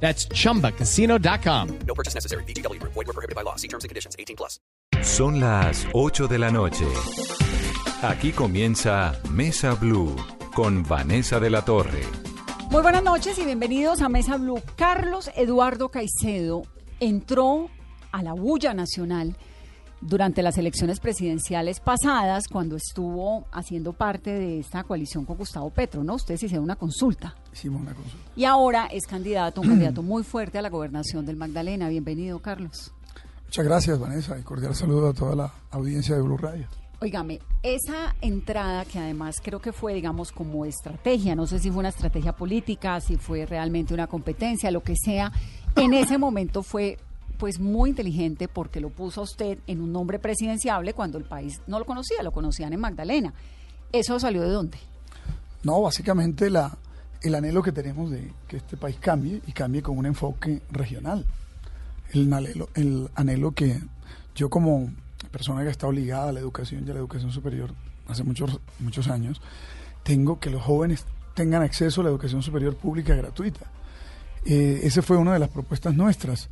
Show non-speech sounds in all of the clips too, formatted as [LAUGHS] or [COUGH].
That's chumbacasino.com. No purchase necessary. BGW. Void were prohibited by law. See terms and conditions. 18 plus. Son las 8 de la noche. Aquí comienza Mesa Blue con Vanessa de la Torre. Muy buenas noches y bienvenidos a Mesa Blue. Carlos Eduardo Caicedo entró a la bulla nacional durante las elecciones presidenciales pasadas cuando estuvo haciendo parte de esta coalición con Gustavo Petro, ¿no? Ustedes hicieron una consulta. Hicimos una consulta. Y ahora es candidato, un candidato [CLEARS THROAT] muy fuerte a la gobernación del Magdalena. Bienvenido, Carlos. Muchas gracias, Vanessa, y cordial saludo a toda la audiencia de Blue Radio. Óigame, esa entrada que además creo que fue, digamos, como estrategia, no sé si fue una estrategia política, si fue realmente una competencia, lo que sea, en ese momento fue pues muy inteligente porque lo puso a usted en un nombre presidenciable cuando el país no lo conocía, lo conocían en Magdalena. ¿Eso salió de dónde? No, básicamente la, el anhelo que tenemos de que este país cambie y cambie con un enfoque regional. El anhelo, el anhelo que yo como persona que está ligada a la educación y a la educación superior hace muchos, muchos años, tengo que los jóvenes tengan acceso a la educación superior pública gratuita. Eh, esa fue una de las propuestas nuestras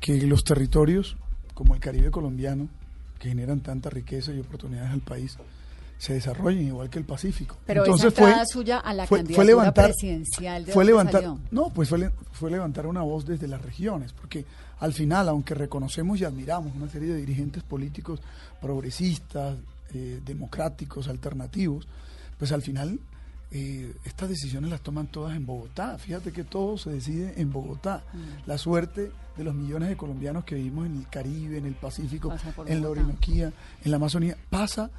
que los territorios como el Caribe colombiano, que generan tanta riqueza y oportunidades al país, se desarrollen igual que el Pacífico. Pero Entonces esa entrada suya a la candidatura levantar, presidencial ¿de fue levantar, salió? no, pues fue, fue levantar una voz desde las regiones, porque al final, aunque reconocemos y admiramos una serie de dirigentes políticos progresistas, eh, democráticos, alternativos, pues al final eh, estas decisiones las toman todas en Bogotá. Fíjate que todo se decide en Bogotá. Mm. La suerte de los millones de colombianos que vivimos en el Caribe, en el Pacífico, en la. Orinoquía, en la Amazonía, pasa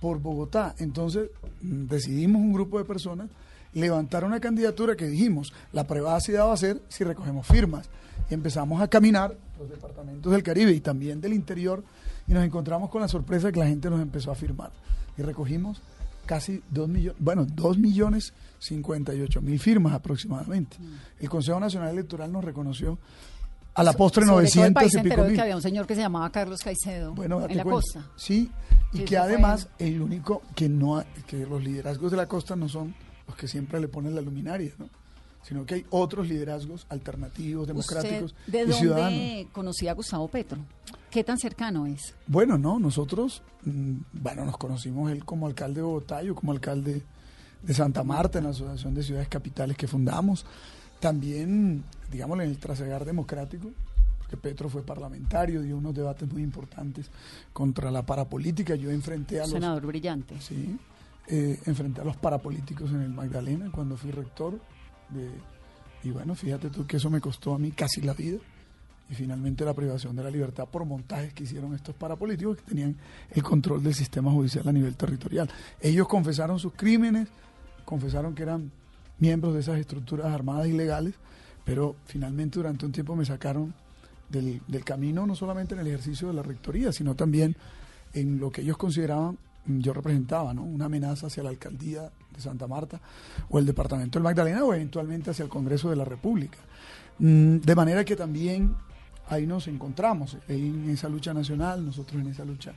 por Bogotá. Entonces mm, decidimos un grupo de personas levantar una candidatura que dijimos, la privacidad va a ser si recogemos firmas. Y empezamos a caminar los departamentos del Caribe y también del interior y nos encontramos con la sorpresa que la gente nos empezó a firmar. Y recogimos casi 2 millones, bueno, 2 millones 58 mil firmas aproximadamente. El Consejo Nacional Electoral nos reconoció a la postre el 900 país y pico mil. que había un señor que se llamaba Carlos Caicedo Bueno, en la cuenta. costa. Sí, y que eso fue- además el único que no ha- que los liderazgos de la costa no son los que siempre le ponen la luminaria, ¿no? Sino que hay otros liderazgos alternativos, democráticos ¿Usted de y dónde ciudadanos. conocía a Gustavo Petro? ¿Qué tan cercano es? Bueno, no, nosotros, mm, bueno, nos conocimos él como alcalde de Bogotá, yo como alcalde de Santa Marta en la Asociación de Ciudades Capitales que fundamos. También, digámoslo, en el trasegar democrático, porque Petro fue parlamentario, dio unos debates muy importantes contra la parapolítica. Yo enfrenté a los... Senador brillante. Sí, eh, enfrenté a los parapolíticos en el Magdalena cuando fui rector. Y bueno, fíjate tú que eso me costó a mí casi la vida. Y finalmente la privación de la libertad por montajes que hicieron estos parapolíticos que tenían el control del sistema judicial a nivel territorial. Ellos confesaron sus crímenes, confesaron que eran miembros de esas estructuras armadas ilegales, pero finalmente durante un tiempo me sacaron del, del camino, no solamente en el ejercicio de la rectoría, sino también en lo que ellos consideraban, yo representaba, ¿no? una amenaza hacia la alcaldía de Santa Marta o el departamento del Magdalena o eventualmente hacia el Congreso de la República. Mm, De manera que también ahí nos encontramos, en esa lucha nacional, nosotros en esa lucha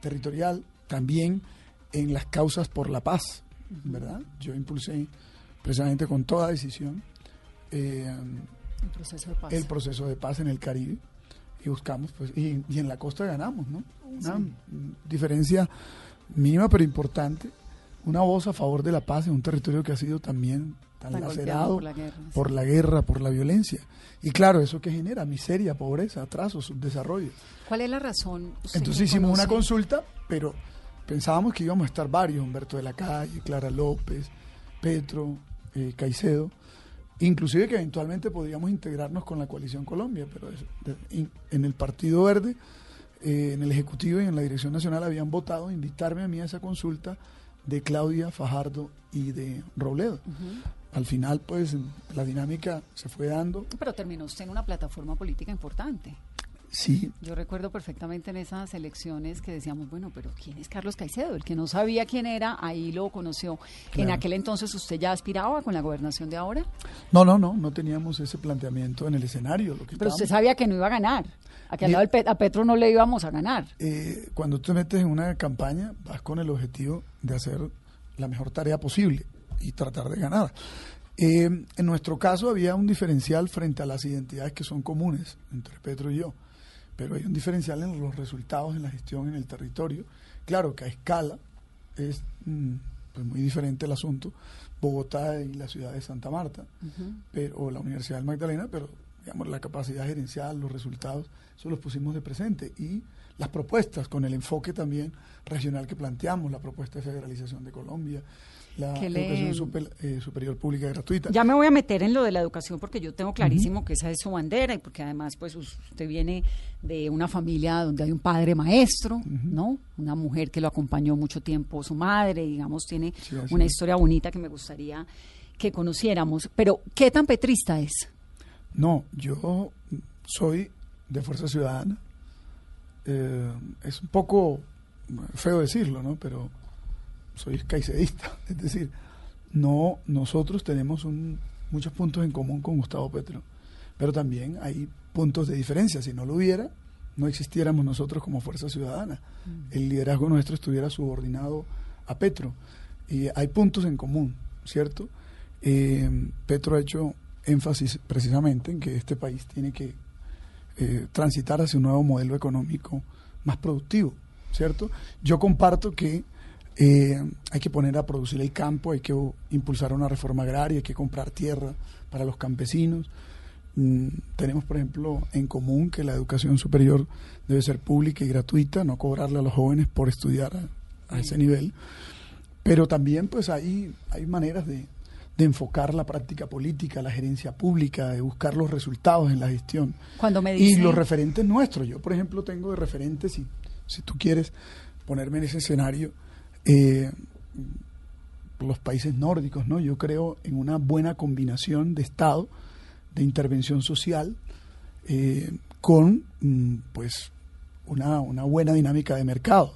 territorial, también en las causas por la paz, ¿verdad? Yo impulsé precisamente con toda decisión eh, El proceso de paz. el proceso de paz en el Caribe y buscamos, pues, y, y en la costa ganamos, ¿no? Una diferencia mínima pero importante, una voz a favor de la paz en un territorio que ha sido también tan, lacerado por la guerra, sí. por la guerra, por la violencia. Y claro, eso que genera miseria, pobreza, atraso, subdesarrollo. ¿Cuál es la razón? Entonces hicimos una consulta, pero pensábamos que íbamos a estar varios, Humberto de la Calle, Clara López, Petro, eh, Caicedo, inclusive que eventualmente podríamos integrarnos con la coalición Colombia, pero es- de- in- en el Partido Verde, eh, en el Ejecutivo y en la Dirección Nacional habían votado invitarme a mí a esa consulta de Claudia Fajardo y de Robledo. Al final, pues, la dinámica se fue dando. Pero terminó usted en una plataforma política importante. Sí, Yo recuerdo perfectamente en esas elecciones que decíamos, bueno, pero ¿quién es Carlos Caicedo? El que no sabía quién era, ahí lo conoció. En aquel entonces usted ya aspiraba con la gobernación de ahora, no, no, no, no teníamos ese planteamiento en el escenario. Lo que pero usted sabía que no iba a ganar. A que al lado Pet- a Petro no le íbamos a ganar. eh, cuando te metes en una campaña, vas con el objetivo de hacer la mejor tarea posible y tratar de ganar. Eh, en nuestro caso había un diferencial frente a las identidades que son comunes entre Petro y yo, pero hay un diferencial en los resultados en la gestión en el territorio. Claro que a escala es mm, pues muy diferente el asunto, Bogotá y la ciudad de Santa Marta, pero, o la Universidad del Magdalena, pero digamos la capacidad gerencial, los resultados, eso los pusimos de presente y las propuestas con el enfoque también regional que planteamos, la propuesta de federalización de Colombia, la Que le- educación super- eh, superior pública gratuita. Ya me voy a meter en lo de la educación porque yo tengo clarísimo que esa es su bandera y porque además pues usted viene de una familia donde hay un padre maestro, ¿no? Una mujer que lo acompañó mucho tiempo, su madre, digamos, tiene Sí, una historia bonita que me gustaría que conociéramos. Pero, ¿qué tan petrista es? No, yo soy de Fuerza Ciudadana. Eh, es un poco feo decirlo, ¿no? Pero soy caicedista. [LAUGHS] Es decir, no, nosotros tenemos un- muchos puntos en común con Gustavo Petro, pero también hay puntos de diferencia. Si no lo hubiera, no existiéramos nosotros como Fuerza Ciudadana. El liderazgo nuestro estuviera subordinado a Petro. Y hay puntos en común, ¿cierto? Eh, Petro ha hecho énfasis precisamente en que este país tiene que eh, transitar hacia un nuevo modelo económico más productivo, ¿cierto? Yo comparto que eh, hay que poner a producir el campo, hay que uh, impulsar una reforma agraria, hay que comprar tierra para los campesinos. Mm, tenemos, por ejemplo, en común que la educación superior debe ser pública y gratuita, no cobrarle a los jóvenes por estudiar a, a ese nivel. Pero también pues hay, hay maneras de, de enfocar la práctica política, la gerencia pública, de buscar los resultados en la gestión. Cuando me Y los referentes nuestros. Yo, por ejemplo, tengo de referentes, si, si tú quieres ponerme en ese escenario, eh, los países nórdicos, ¿no? Yo creo en una buena combinación de Estado, de intervención social, eh, con, mm, pues, una, una buena dinámica de mercado.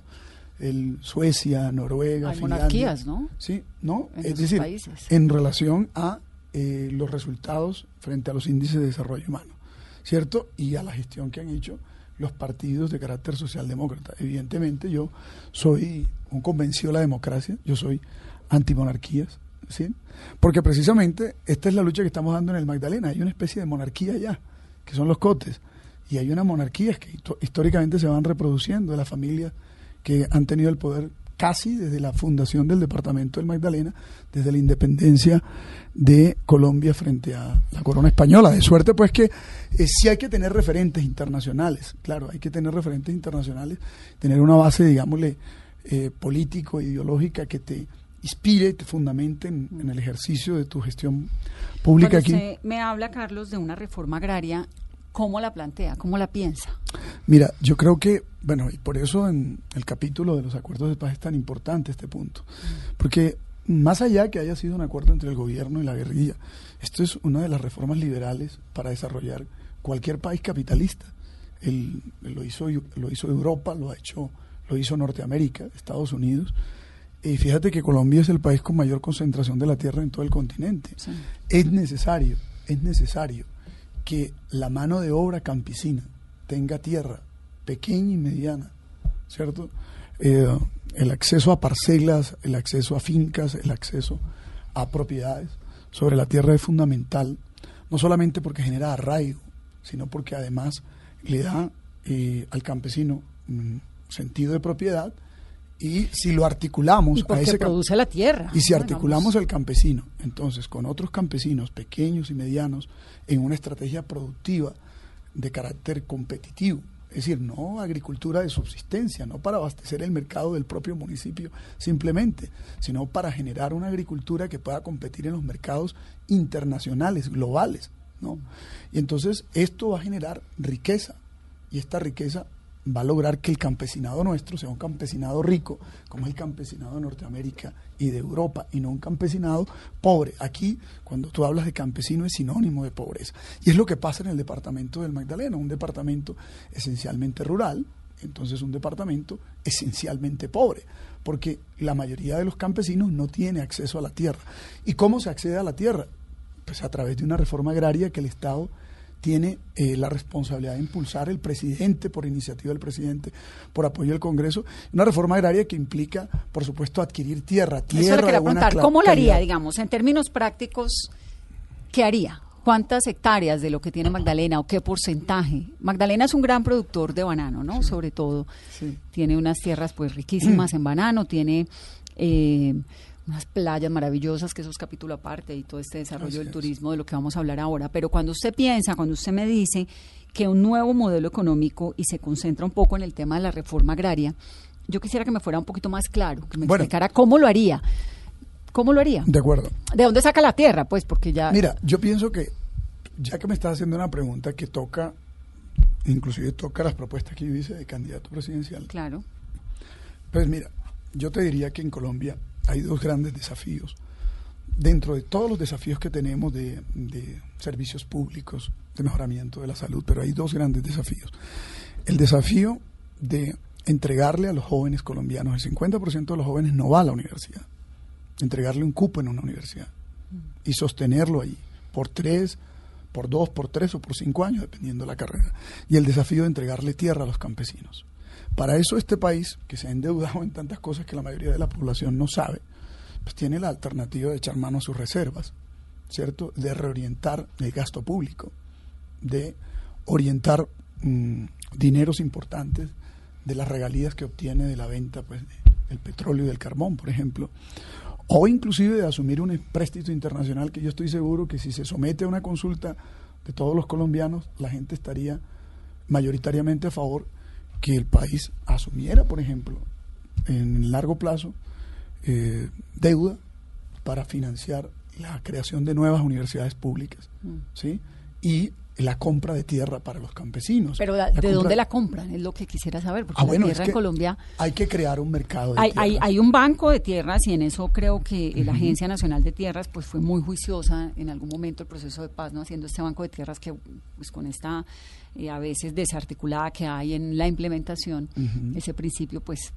El Suecia, Noruega, Hay Finlandia. monarquías, ¿no? Sí, ¿no? En es decir, países. en relación a eh, los resultados frente a los índices de desarrollo humano, ¿cierto? Y a la gestión que han hecho los partidos de carácter socialdemócrata. Evidentemente yo soy un convencido de la democracia, yo soy antimonarquías, ¿sí? Porque precisamente esta es la lucha que estamos dando en el Magdalena, hay una especie de monarquía ya, que son los cotes, y hay unas monarquías que históricamente se van reproduciendo de las familias que han tenido el poder casi desde la fundación del departamento del Magdalena, desde la independencia de Colombia frente a la corona española. De suerte pues que eh, sí hay que tener referentes internacionales, claro, hay que tener referentes internacionales, tener una base, digámosle, eh, político, ideológica que te inspire y te fundamente en, en el ejercicio de tu gestión pública Cuando aquí. usted me habla, Carlos, de una reforma agraria, ¿cómo la plantea? ¿Cómo la piensa? Mira, yo creo que, bueno, y por eso en el capítulo de los acuerdos de paz es tan importante este punto. Porque más allá que haya sido un acuerdo entre el gobierno y la guerrilla, esto es una de las reformas liberales para desarrollar cualquier país capitalista. El- lo, hizo, lo hizo Europa, lo ha hecho, lo hizo Norteamérica, Estados Unidos. Y fíjate que Colombia es el país con mayor concentración de la tierra en todo el continente. Sí. Es necesario, es necesario que la mano de obra campesina tenga tierra pequeña y mediana, ¿cierto? Eh, el acceso a parcelas, el acceso a fincas, el acceso a propiedades sobre la tierra es fundamental, no solamente porque genera arraigo, sino porque además le da eh, al campesino mm, sentido de propiedad y si lo articulamos Y a porque ese cam- produce la tierra. y si articulamos al campesino, entonces, con otros campesinos pequeños y medianos, en una estrategia productiva de carácter competitivo, es decir, no agricultura de subsistencia, no para abastecer el mercado del propio municipio simplemente, sino para generar una agricultura que pueda competir en los mercados internacionales, globales, ¿no? Y entonces esto va a generar riqueza, y esta riqueza va a lograr que el campesinado nuestro sea un campesinado rico, como es el campesinado de Norteamérica y de Europa, y no un campesinado pobre. Aquí, cuando tú hablas de campesino, es sinónimo de pobreza. Y es lo que pasa en el departamento del Magdalena, un departamento esencialmente rural, entonces un departamento esencialmente pobre, porque la mayoría de los campesinos no tiene acceso a la tierra. ¿Y cómo se accede a la tierra? Pues a través de una reforma agraria que el Estado tiene eh, la responsabilidad de impulsar el presidente, por iniciativa del presidente, por apoyo del Congreso, una reforma agraria que implica, por supuesto, adquirir tierra, tierra Eso le quería preguntar, ¿cómo lo haría, digamos, en términos prácticos, qué haría? ¿Cuántas hectáreas de lo que tiene Magdalena o qué porcentaje? Magdalena es un gran productor de banano, ¿no? Sobre todo. Sí. Tiene unas tierras pues riquísimas en banano, tiene eh, unas playas maravillosas, que eso es capítulo aparte, y todo este desarrollo del turismo de lo que vamos a hablar ahora. Pero cuando usted piensa, cuando usted me dice que un nuevo modelo económico y se concentra un poco en el tema de la reforma agraria, yo quisiera que me fuera un poquito más claro, que me Bueno. explicara cómo lo haría. ¿Cómo lo haría? De acuerdo. ¿De dónde saca la tierra? Pues porque ya... Mira, yo pienso que, ya que me estás haciendo una pregunta que toca, inclusive toca las propuestas que yo hice de candidato presidencial, Claro. Pues mira, yo te diría que en Colombia hay dos grandes desafíos. Dentro de todos los desafíos que tenemos de, servicios públicos, de mejoramiento de la salud, pero hay dos grandes desafíos. El desafío de entregarle a los jóvenes colombianos, el 50% de los jóvenes no va a la universidad, entregarle un cupo en una universidad y sostenerlo ahí por tres, por dos, por tres o por cinco años, dependiendo de la carrera. Y el desafío de entregarle tierra a los campesinos. Para eso este país, que se ha endeudado en tantas cosas que la mayoría de la población no sabe, pues tiene la alternativa de echar mano a sus reservas, ¿cierto? De reorientar el gasto público, de orientar mm, dineros importantes de las regalías que obtiene de la venta pues, de- del petróleo y del carbón, por ejemplo, o inclusive de asumir un empréstito internacional que yo estoy seguro que si se somete a una consulta de todos los colombianos, la gente estaría mayoritariamente a favor que el país asumiera, por ejemplo, en largo plazo, eh, deuda para financiar la creación de nuevas universidades públicas, ¿sí? Y la compra de tierra para los campesinos. Pero La ¿de compra- dónde la compran? Es lo que quisiera saber, porque Ah, la bueno, es tierra que en Colombia... hay que crear un mercado de Hay, hay, tierras. hay un banco de tierras y en eso creo que la Agencia Nacional de Tierras pues fue muy juiciosa en algún momento el proceso de paz, ¿no? haciendo este banco de tierras que pues con esta eh, a veces desarticulada que hay en la implementación, ese principio pues...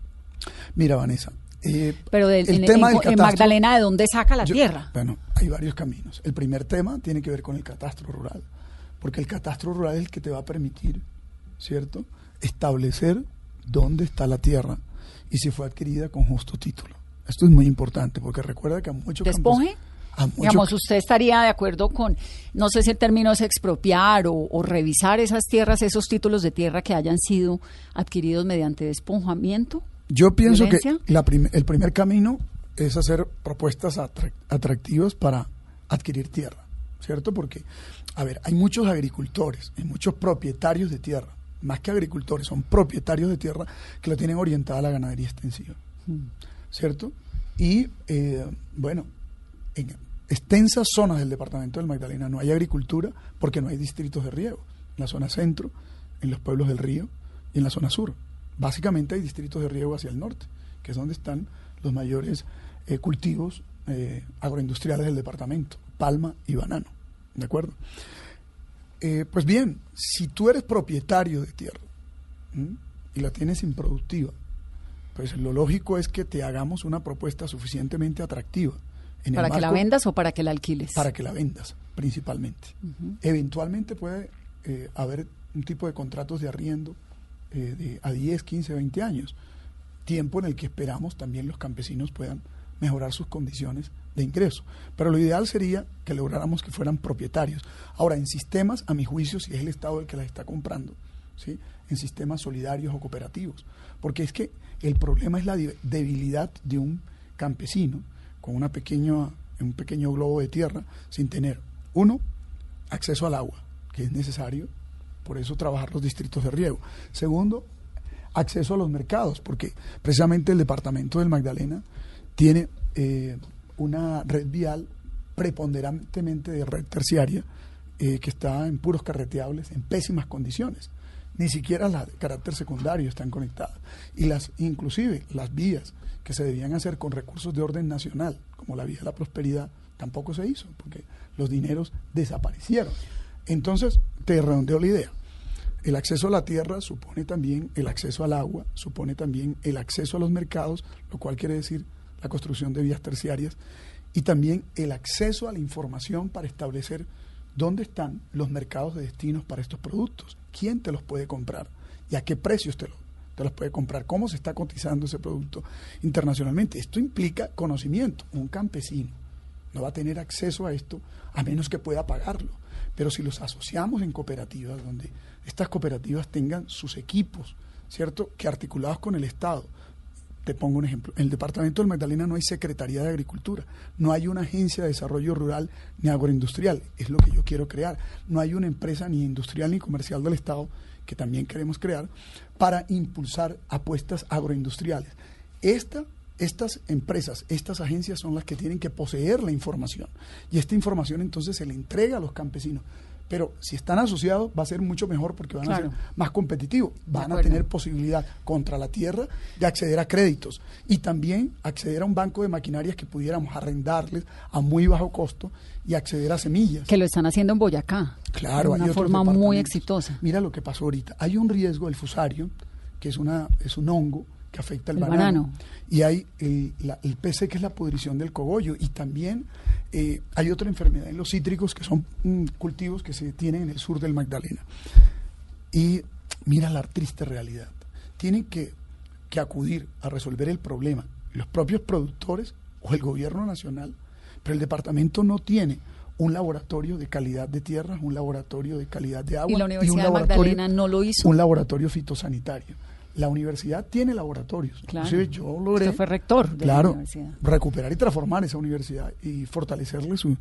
Mira, Vanessa. eh, Pero del- el en, tema en- del en catastro- Magdalena, ¿de dónde saca la Yo- tierra? Bueno, hay varios caminos. El primer tema tiene que ver con el catastro rural, porque el catastro rural es el que te va a permitir, ¿cierto?, establecer dónde está la tierra y si fue adquirida con justo título. Esto es muy importante, porque recuerda que a muchos ¿Despoje? Digamos, usted estaría de acuerdo con, no sé si el término es expropiar o, o revisar esas tierras, esos títulos de tierra que hayan sido adquiridos mediante despojamiento. Yo pienso que ¿Violencia? la prim- el primer camino es hacer propuestas atrac- atractivas para adquirir tierra, ¿cierto? Porque, a ver, hay muchos agricultores, hay muchos propietarios de tierra, más que agricultores, son propietarios de tierra que lo tienen orientada a la ganadería extensiva, ¿cierto? Y, eh, bueno, en extensas zonas del departamento del Magdalena no hay agricultura porque no hay distritos de riego. En la zona centro, en los pueblos del río y en la zona sur. Básicamente hay distritos de riego hacia el norte, que es donde están los mayores eh, cultivos eh, agroindustriales del departamento, palma y banano. ¿De acuerdo? Eh, pues bien, si tú eres propietario de tierra ¿m? y la tienes improductiva, pues lo lógico es que te hagamos una propuesta suficientemente atractiva. en el ¿Para que la vendas o para que la alquiles? para que la vendas, principalmente. Eventualmente puede eh, haber un tipo de contratos de arriendo eh, de a 10, 15, 20 años, tiempo en el que esperamos también los campesinos puedan mejorar sus condiciones de ingreso. Pero lo ideal sería que lográramos que fueran propietarios. Ahora, en sistemas, a mi juicio, si es el Estado el que las está comprando, ¿sí? en sistemas solidarios o cooperativos. Porque es que el problema es la debilidad de un campesino con una pequeña, un pequeño globo de tierra sin tener, uno, acceso al agua, que es necesario, por eso trabajar los distritos de riego. Segundo, acceso a los mercados, porque precisamente el departamento del Magdalena tiene eh, una red vial preponderantemente de red terciaria eh, que está en puros carreteables, en pésimas condiciones. ni siquiera las de carácter secundario están conectadas. Y las, inclusive las vías que se debían hacer con recursos de orden nacional, como la vía de la prosperidad, tampoco se hizo, porque los dineros desaparecieron. Entonces, te redondeo la idea. El acceso a la tierra supone también el acceso al agua, supone también el acceso a los mercados, lo cual quiere decir la construcción de vías terciarias, y también el acceso a la información para establecer dónde están los mercados de destinos para estos productos, quién te los puede comprar y a qué precios te, te los puede comprar, cómo se está cotizando ese producto internacionalmente. Esto implica conocimiento. Un campesino no va a tener acceso a esto a menos que pueda pagarlo. Pero si los asociamos en cooperativas, donde estas cooperativas tengan sus equipos, ¿cierto? Que articulados con el Estado. Te pongo un ejemplo. En el departamento del Magdalena no hay Secretaría de Agricultura, no hay una agencia de desarrollo rural ni agroindustrial, es lo que yo quiero crear. No hay una empresa ni industrial ni comercial del Estado que también queremos crear para impulsar apuestas agroindustriales. Esta estas empresas, estas agencias son las que tienen que poseer la información y esta información entonces se le entrega a los campesinos. Pero si están asociados va a ser mucho mejor porque van a ser más competitivos, van a tener posibilidad contra la tierra de acceder a créditos y también acceder a un banco de maquinarias que pudiéramos arrendarles a muy bajo costo y acceder a semillas. Que lo están haciendo en Boyacá. Claro, de una forma muy exitosa. Mira lo que pasó ahorita. Hay un riesgo del fusario, que es una es un hongo que afecta el, banano. Y hay el, la, el PC, que es la pudrición del cogollo. Y también eh, hay otra enfermedad en los cítricos, que son mm, cultivos que se tienen en el sur del Magdalena. Y mira la triste realidad. Tienen que, que acudir a resolver el problema los propios productores o el gobierno nacional, pero el departamento no tiene un laboratorio de calidad de tierra, un laboratorio de calidad de agua. Y la Universidad de Magdalena no lo hizo. Un laboratorio fitosanitario. La universidad tiene laboratorios. Claro. Inclusive yo logré. Usted fue rector de claro, la universidad. recuperar y transformar esa universidad y fortalecerle su,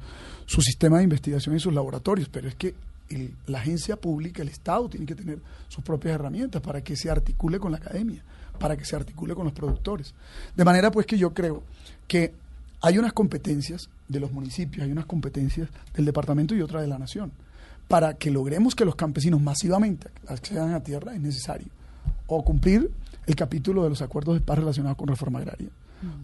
su sistema de investigación y sus laboratorios. Pero es que el- la agencia pública, el Estado, tiene que tener sus propias herramientas para que se articule con la academia, para que se articule con los productores. De manera pues que yo creo que hay unas competencias de los municipios, hay unas competencias del departamento y otras de la nación. Para que logremos que los campesinos masivamente accedan a tierra es necesario o cumplir el capítulo de los acuerdos de paz relacionados con reforma agraria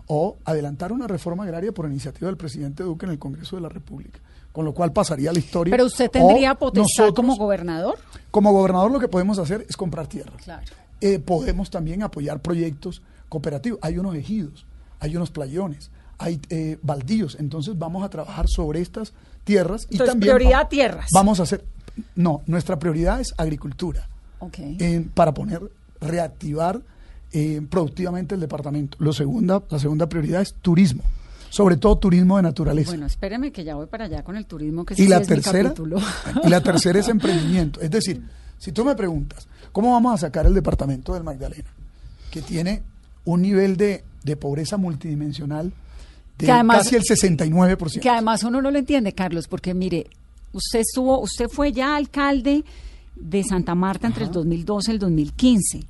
o adelantar una reforma agraria por iniciativa del presidente Duque en el Congreso de la República, con lo cual pasaría la historia. Pero usted tendría potestad nosotros, como gobernador. como gobernador lo que podemos hacer es comprar tierra. Claro. Eh, podemos también apoyar proyectos cooperativos. Hay unos ejidos, hay unos playones, hay eh, baldíos. Entonces vamos a trabajar sobre estas tierras y Entonces, también prioridad va- tierras. Vamos a hacer. No, nuestra prioridad es agricultura para poner reactivar eh, productivamente el departamento. Lo segunda, la segunda prioridad es turismo, sobre todo turismo de naturaleza. Bueno, espéreme que ya voy para allá con el turismo, que y la sí es mi tercera [LAUGHS] y la tercera es [LAUGHS] emprendimiento. Es decir, si tú me preguntas cómo vamos a sacar el departamento del Magdalena, que tiene un nivel de, de pobreza multidimensional de Que además- casi el 69%. Que además uno no lo entiende, Carlos, porque mire, usted estuvo, usted fue ya alcalde de Santa Marta entre el 2012 y el 2015.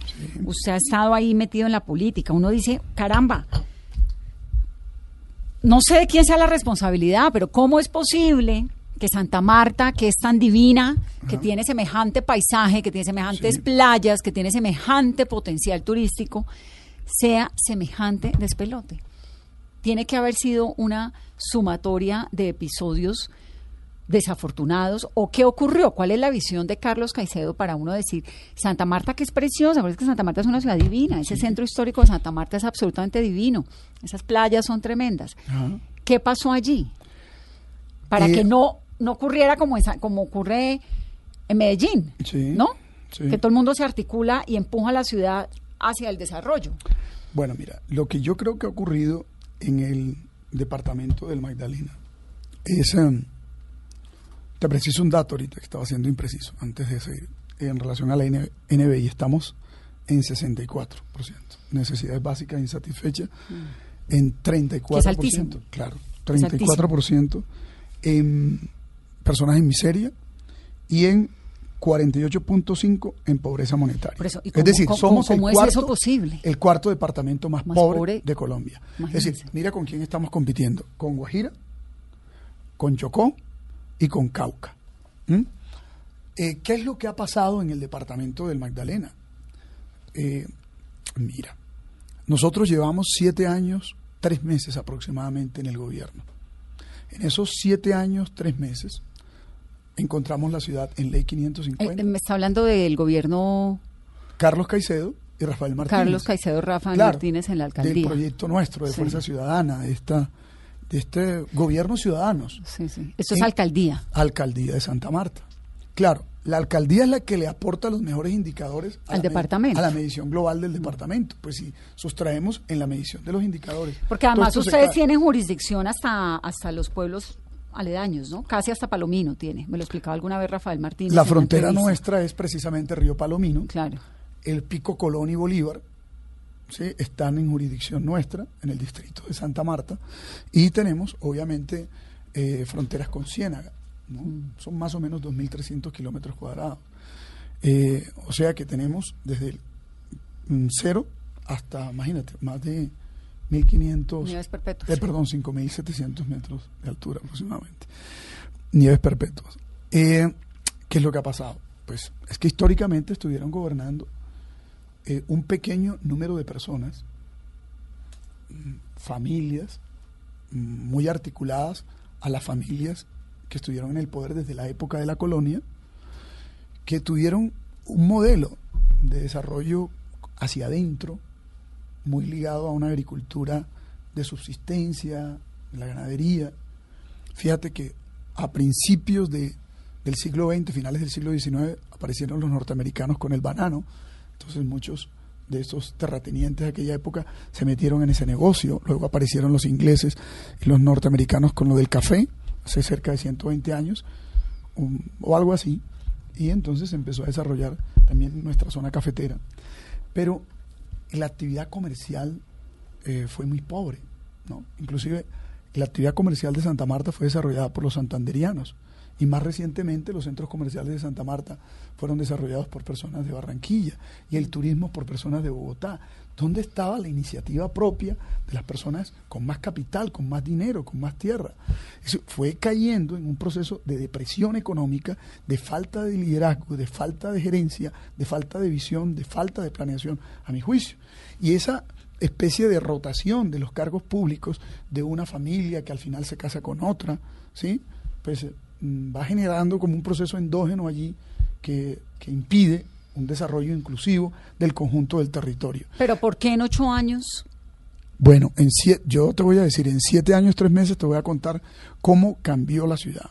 Usted ha estado ahí metido en la política. Uno dice, caramba, no sé de quién sea la responsabilidad, pero ¿cómo es posible que Santa Marta, que es tan divina, que tiene semejante paisaje, que tiene semejantes Sí. playas, que tiene semejante potencial turístico, sea semejante despelote? tiene que haber sido una sumatoria de episodios desafortunados o qué ocurrió, cuál es la visión de Carlos Caicedo para uno decir Santa Marta que es preciosa, porque es que Santa Marta es una ciudad divina, ese centro histórico de Santa Marta es absolutamente divino, esas playas son tremendas. Ajá. ¿Qué pasó allí? Para Eh, que no, no ocurriera como, esa, como ocurre en Medellín, Sí, ¿no? sí. Que todo el mundo se articula y empuja a la ciudad hacia el desarrollo. Bueno, mira, lo que yo creo que ha ocurrido en el departamento del Magdalena es, em, te preciso un dato ahorita que estaba siendo impreciso antes de seguir, en relación a la NBI, estamos en 64%, necesidades básicas insatisfechas, en 34%, Mm. Que es altísimo. claro, Es 34% en personas en miseria y en 48.5 en pobreza monetaria. Por eso, ¿y es cómo- decir, cómo- somos cómo el es cuarto, eso posible? el cuarto departamento más, Más pobre, pobre. de Colombia. Es decir, mira con quién estamos compitiendo, con Guajira, con Chocó y con Cauca. ¿Mm? Eh, ¿Qué es lo que ha pasado en el departamento del Magdalena? Eh, mira, nosotros llevamos siete años, tres meses aproximadamente en el gobierno. En esos siete años, tres meses, encontramos la ciudad en ley Eh, 550. me está hablando del gobierno Carlos Caicedo y Rafael Martínez. Carlos Caicedo Rafa Claro, Martínez en la Del alcaldía. proyecto nuestro, de Sí. Fuerza Ciudadana, esta, de este gobierno ciudadanos. Sí, sí. Esto es En- alcaldía. Alcaldía de Santa Marta. Claro, la alcaldía es la que le aporta los mejores indicadores a Al departamento. a la medición global del departamento. Pues si sustraemos en la medición de los indicadores. Porque además se ustedes tienen jurisdicción hasta, hasta los pueblos aledaños, ¿no? Casi hasta Palomino tiene. Me lo explicaba alguna vez Rafael Martínez. La frontera nuestra es precisamente Río Palomino. Claro. El Pico Colón y Bolívar ¿sí? están en jurisdicción nuestra, en el distrito de Santa Marta. Y tenemos, obviamente, eh, fronteras con Ciénaga. ¿no? Son más o menos 2.300 kilómetros cuadrados. Eh, o sea que tenemos desde el mm, cero hasta, imagínate, más de 1.500... Nieves perpetuas. Eh, perdón, 5.700 metros de altura aproximadamente. Nieves perpetuas. Eh, ¿Qué es lo que ha pasado? Pues es que históricamente estuvieron gobernando eh, un pequeño número de personas, mm, familias mm, muy articuladas a las familias que estuvieron en el poder desde la época de la colonia, que tuvieron un modelo de desarrollo hacia adentro, muy ligado a una agricultura de subsistencia, la ganadería. Fíjate que a principios de, del siglo XX, finales del siglo XIX, aparecieron los norteamericanos con el banano. Entonces muchos de esos terratenientes de aquella época se metieron en ese negocio. Luego aparecieron los ingleses y los norteamericanos con lo del café, hace cerca de 120 años, um, o algo así. Y entonces empezó a desarrollar también nuestra zona cafetera. Pero la actividad comercial eh, fue muy pobre, ¿no? Inclusive la actividad comercial de Santa Marta fue desarrollada por los santanderianos y más recientemente los centros comerciales de Santa Marta fueron desarrollados por personas de Barranquilla y el turismo por personas de Bogotá. ¿Dónde estaba la iniciativa propia de las personas con más capital, con más dinero, con más tierra? Fue cayendo en un proceso de depresión económica, de falta de liderazgo, de falta de gerencia, de falta de visión, de falta de planeación, a mi juicio. Y esa especie de rotación de los cargos públicos de una familia que al final se casa con otra, ¿sí? Pues eh, va generando como un proceso endógeno allí que, que impide un desarrollo inclusivo del conjunto del territorio. Pero ¿por qué en ocho años? Bueno, en siete, yo te voy a decir, en siete años, tres meses, te voy a contar cómo cambió la ciudad.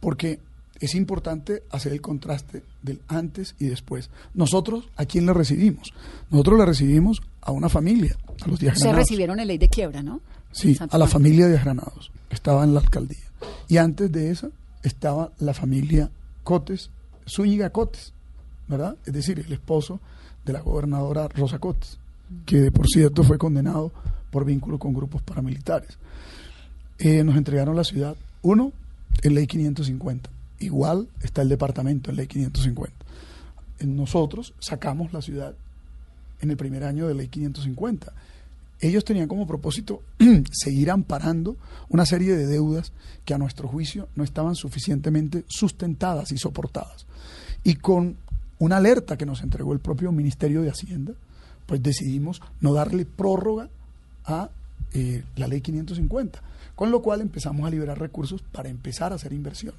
Porque es importante hacer el contraste del antes y después. Nosotros, ¿a quién le recibimos? Nosotros le recibimos a una familia, a los días Se recibieron en ley de quiebra, ¿no? Sí, a la familia de Granados, que estaba en la alcaldía. Y antes de esa estaba la familia Cotes, Zúñiga Cotes, ¿verdad? Es decir, el esposo de la gobernadora Rosa Cotes, que por cierto fue condenado por vínculo con grupos paramilitares. Eh, nos entregaron la ciudad, uno, en ley 550. Igual está el departamento en ley 550. Eh, Nosotros sacamos la ciudad en el primer año de ley 550 ellos tenían como propósito [CLEARS THROAT] seguir amparando una serie de deudas que a nuestro juicio no estaban suficientemente sustentadas y soportadas. Y con una alerta que nos entregó el propio Ministerio de Hacienda, pues decidimos no darle prórroga a eh, la ley 550. Con lo cual empezamos a liberar recursos para empezar a hacer inversión.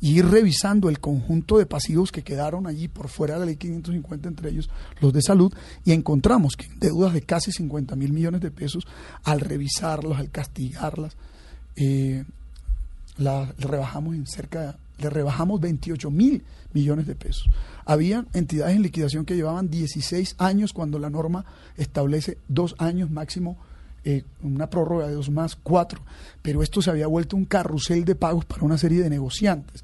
Y ir revisando el conjunto de pasivos que quedaron allí por fuera de la ley 550, entre ellos los de salud, y encontramos que deudas de casi 50 mil millones de pesos, al revisarlas, al castigarlas, eh, rebajamos en cerca, le rebajamos 28 mil millones de pesos. Había entidades en liquidación que llevaban 16 años cuando la norma establece dos años máximo eh, una prórroga de dos más, cuatro, pero esto se había vuelto un carrusel de pagos para una serie de negociantes.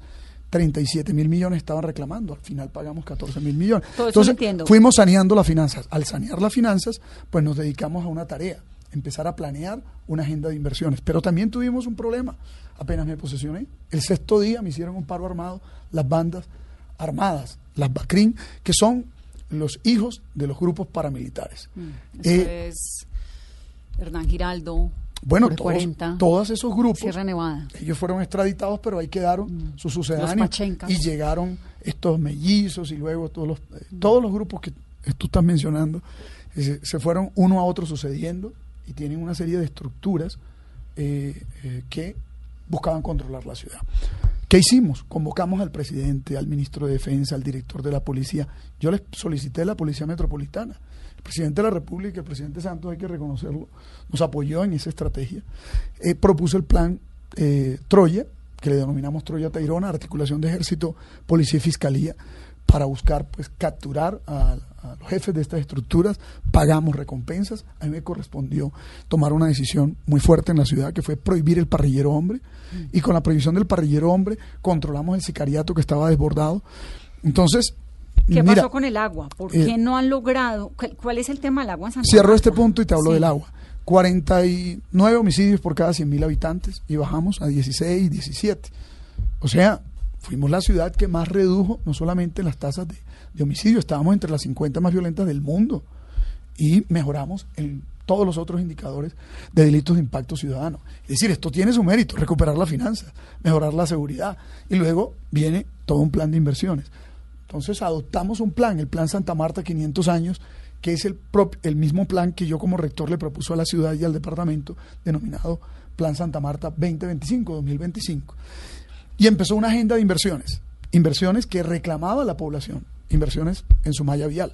37 mil millones estaban reclamando, al final pagamos 14 mil millones. Todo eso lo Entonces, fuimos saneando las finanzas. Al sanear las finanzas, pues nos dedicamos a una tarea, empezar a planear una agenda de inversiones. Pero también tuvimos un problema, apenas me posesioné. El sexto día me hicieron un paro armado las bandas armadas, las BACRIN, que son los hijos de los grupos paramilitares. Eso Eh, es Hernán Giraldo. Bueno, todos, 40. todos esos grupos, Sierra Nevada. ellos fueron extraditados, pero ahí quedaron sus sucedáneos y llegaron estos mellizos y luego todos los, eh, todos los grupos que tú estás mencionando eh, se, fueron uno a otro sucediendo y tienen una serie de estructuras eh, eh, que buscaban controlar la ciudad. ¿Qué hicimos? Convocamos al presidente, al ministro de Defensa, al director de la policía. Yo les solicité la policía metropolitana. El presidente de la República, el presidente Santos, hay que reconocerlo, nos apoyó en esa estrategia. Eh, propuso el plan eh, Troya, que le denominamos Troya Tairona, articulación de ejército, policía y fiscalía, para buscar pues capturar a, a los jefes de estas estructuras, pagamos recompensas. A mí me correspondió tomar una decisión muy fuerte en la ciudad, que fue prohibir el parrillero hombre, y con la prohibición del parrillero hombre controlamos el sicariato que estaba desbordado. Entonces, ¿Qué mira, pasó con el agua? ¿Por eh, qué no han logrado? ¿Cuál, cuál es el tema del agua en Santa Cierro Marta? este punto y te hablo Sí. del agua. 49 homicidios por cada 100.000 habitantes y bajamos a 16, 17. O sea, fuimos la ciudad que más redujo no solamente las tasas de, de homicidio, estábamos entre las 50 más violentas del mundo y mejoramos en todos los otros indicadores de delitos de impacto ciudadano. Es decir, esto tiene su mérito, recuperar la finanza, mejorar la seguridad y luego viene todo un plan de inversiones. Entonces adoptamos un plan, el Plan Santa Marta 500 años, que es el, prop- el mismo plan que yo como rector le propuso a la ciudad y al departamento, denominado Plan Santa Marta 2025-2025. Y empezó una agenda de inversiones, inversiones que reclamaba la población, inversiones en su malla vial,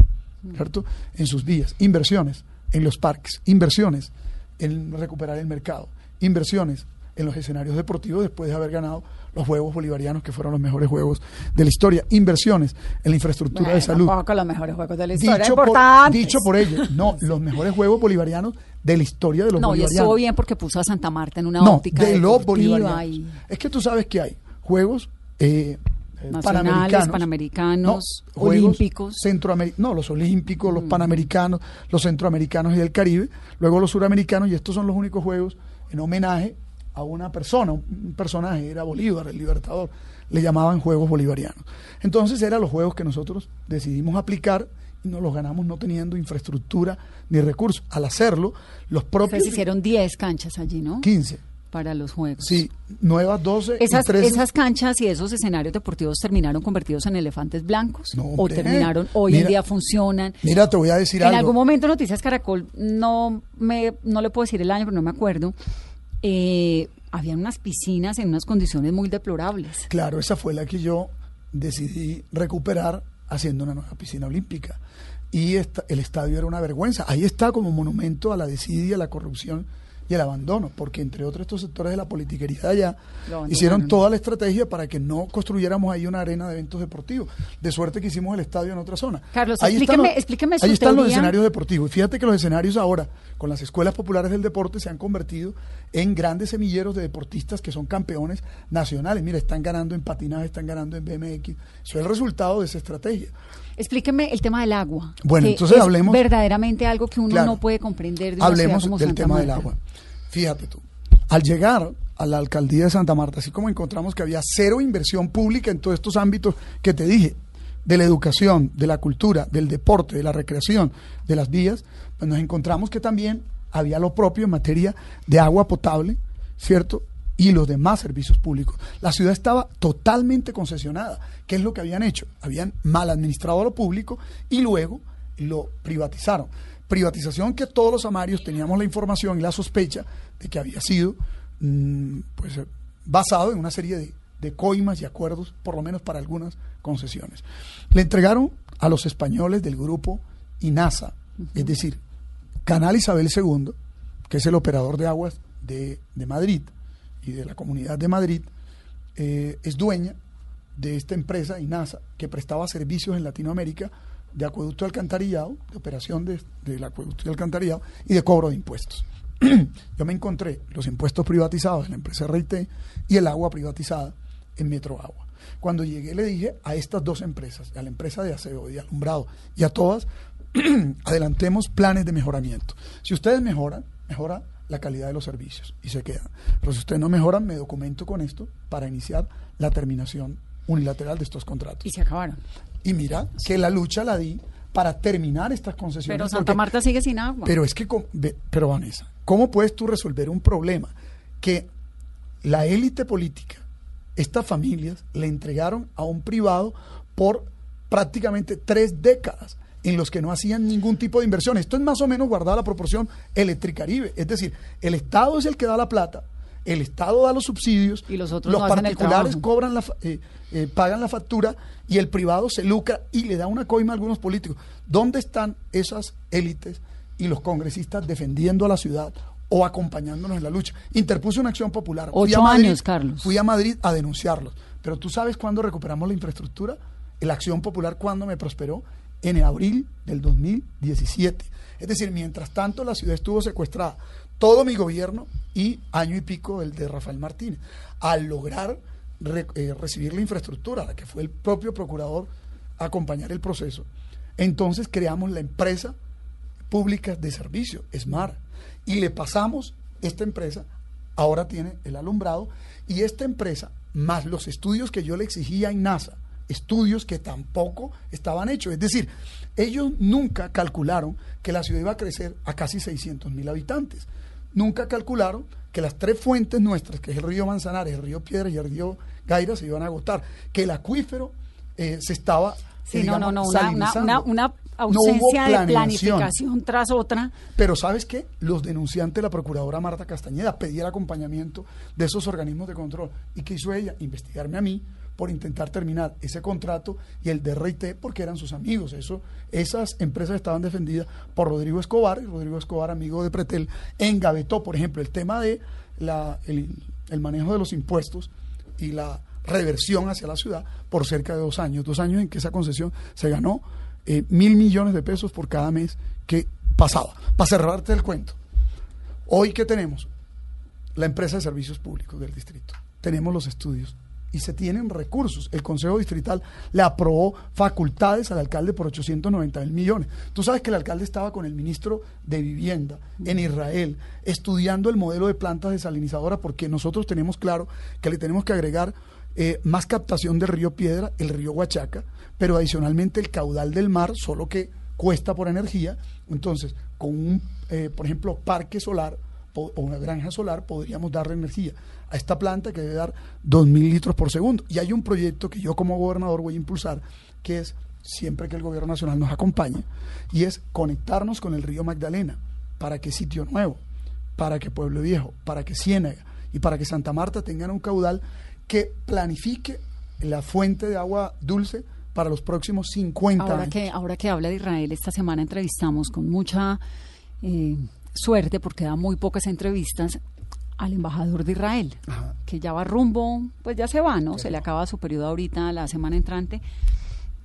¿cierto? En sus vías, inversiones en los parques, inversiones en recuperar el mercado, inversiones en los escenarios deportivos después de haber ganado los Juegos Bolivarianos, que fueron los mejores juegos de la historia, inversiones en la infraestructura Bueno, de salud. Tampoco los mejores juegos de la historia. Dicho por, dicho por ellos, no, los mejores Juegos Bolivarianos de la historia de los No, y bolivarianos. estuvo bien porque puso a Santa Marta en una No, óptica de los bolivarianos. y Es que tú sabes que hay juegos eh, eh, Nacionales, panamericanos, panamericanos, no, juegos olímpicos. Mm. no, los olímpicos, los panamericanos, los centroamericanos y del Caribe, luego los suramericanos, y estos son los únicos juegos en homenaje a una persona, un personaje, era Bolívar, el libertador, le llamaban Juegos Bolivarianos. Entonces eran los juegos que nosotros decidimos aplicar y nos los ganamos no teniendo infraestructura ni recursos. Al hacerlo, los propios Ustedes hicieron 10 canchas allí, ¿no? 15, Para los juegos. sí, nuevas 12 Esas, y 13. esas canchas y esos escenarios deportivos terminaron convertidos en elefantes blancos No, o hombre. terminaron hoy en día funcionan. Mira, te voy a decir En algo. algún momento Noticias Caracol no me no le puedo decir el año, pero no me acuerdo. Eh, unas piscinas en unas condiciones muy deplorables. Claro, esa fue la que yo decidí recuperar haciendo una nueva piscina olímpica. Y esta- el estadio era una vergüenza. Ahí está como monumento a la desidia, la corrupción y el abandono, porque entre otros estos sectores de la politiquería allá hicieron toda la estrategia para que no construyéramos ahí una arena de eventos deportivos. De suerte que hicimos el estadio en otra zona. Carlos, Ahí explíqueme- están los- explíqueme su Ahí están los escenarios deportivos. Y fíjate que los escenarios ahora, con las escuelas populares del deporte, se han convertido en grandes semilleros de deportistas que son campeones nacionales. Mira, están ganando en patinaje, están ganando en BMX. Eso es el resultado de esa estrategia. Explíqueme el tema del agua. Bueno, que entonces es hablemos- verdaderamente algo que uno Claro. no puede comprender de Hablemos como del Santa tema del agua. Fíjate tú, al llegar a la alcaldía de Santa Marta, así como encontramos que había cero inversión pública en todos estos ámbitos que te dije, de la educación, de la cultura, del deporte, de la recreación, de las vías, pues nos encontramos que también había lo propio en materia de agua potable, ¿cierto? Y los demás servicios públicos. La ciudad estaba totalmente concesionada. ¿Qué es lo que habían hecho? Habían mal administrado lo público y luego lo privatizaron. Privatización que todos los amarios teníamos la información y la sospecha de que había sido mm, pues, eh, basado en una serie de, de coimas y acuerdos, por lo menos para algunas concesiones. Le entregaron a los españoles del grupo INASA, es decir, Canal Isabel II, que es el operador de aguas de, de Madrid de la comunidad de Madrid, eh, es dueña de esta empresa INASA que prestaba servicios en Latinoamérica de acueducto alcantarillado, de operación de- del acueducto y alcantarillado y de cobro de impuestos. [CLEARS THROAT] Yo me encontré los impuestos privatizados en la empresa RIT y el agua privatizada en Metro Agua. Cuando llegué le dije a estas dos empresas, a la empresa de aseo y de alumbrado y a todas, [CLEARS THROAT] adelantemos planes de mejoramiento. Si ustedes mejoran, mejora la calidad de los servicios y se quedan. Pero si ustedes no mejoran, me documento con esto para iniciar la terminación unilateral de estos contratos. Y se acabaron. Y mira que la lucha la di para terminar estas concesiones. Pero Santa porque- Marta sigue sin agua. Pero es que, pero Vanessa, ¿Cómo puedes tú resolver un problema que la élite política, estas familias, le entregaron a un privado por prácticamente tres décadas en los que no hacían ningún tipo de inversión? Esto es más o menos guardada la proporción Electricaribe. Es decir, el Estado es el que da la plata, el Estado da los subsidios, Y los otros no el particulares cobran la, eh, eh, pagan la factura y el privado se lucra y le da una coima a algunos políticos. ¿Dónde están esas élites y los congresistas defendiendo a la ciudad o acompañándonos en la lucha? Interpuse una acción popular. Fui Ocho a Madrid- años, Carlos. Fui a Madrid a denunciarlos. Pero tú sabes cuándo recuperamos la infraestructura? La acción popular, ¿cuándo me prosperó? En el abril del 2017. Es decir, mientras tanto la ciudad estuvo secuestrada. Todo mi gobierno y año y pico el de Rafael Martínez. Al lograr eh, recibir la infraestructura, la que fue el propio procurador a acompañar el proceso, entonces creamos la empresa pública de servicio, SMART, y le pasamos esta empresa, ahora tiene el alumbrado, y esta empresa, más los estudios que yo le exigía a INASA, estudios que tampoco estaban hechos, es decir, ellos nunca calcularon que la ciudad iba a crecer a casi 600 mil habitantes, nunca calcularon que las tres fuentes nuestras, que es el río Manzanares, el río Piedra y el río Gaira, se iban a agotar, que el acuífero eh, se estaba... Sí, eh, no, no, no, una, una, una, una No hubo ausencia de planificación tras otra. Pero ¿sabes qué? Los denunciantes, la procuradora Marta Castañeda, pedía el acompañamiento de esos organismos de control. ¿Y qué hizo ella? Investigarme a mí por intentar terminar ese contrato y el DRT porque eran sus amigos. Eso, esas empresas estaban defendidas por Rodrigo Escobar y Rodrigo Escobar, amigo de Pretel, engavetó, por ejemplo, el tema de la, el manejo de los impuestos y la reversión hacia la ciudad por cerca de dos años. Dos años en que esa concesión se ganó eh, mil millones de pesos por cada mes que pasaba. Para cerrarte el cuento, hoy que tenemos la empresa de servicios públicos del distrito, tenemos los estudios y se tienen recursos. El Consejo Distrital le aprobó facultades al alcalde por 890 mil millones. Tú sabes que el alcalde estaba con el ministro de Vivienda en Israel estudiando el modelo de plantas desalinizadoras porque nosotros tenemos claro que le tenemos que agregar eh, más captación del río Piedra, el río Huachaca, pero adicionalmente el caudal del mar, solo que cuesta por energía. Entonces, con un, eh, por ejemplo, parque solar o una granja solar, podríamos darle energía a esta planta que debe dar 2.000 litros por segundo. Y hay un proyecto que yo como gobernador voy a impulsar, que es, siempre que el gobierno nacional nos acompañe, y es conectarnos con el río Magdalena, para que Sitio Nuevo, para que Pueblo Viejo, para que Ciénaga y para que Santa Marta tengan un caudal que planifique la fuente de agua dulce para los próximos 50 Ahora años. que, ahora que habla de Israel, esta semana entrevistamos con mucha eh, suerte, porque da muy pocas entrevistas, al embajador de Israel, Ajá. que ya va rumbo, pues ya se va, ¿no? Se le acaba su periodo ahorita, la semana entrante.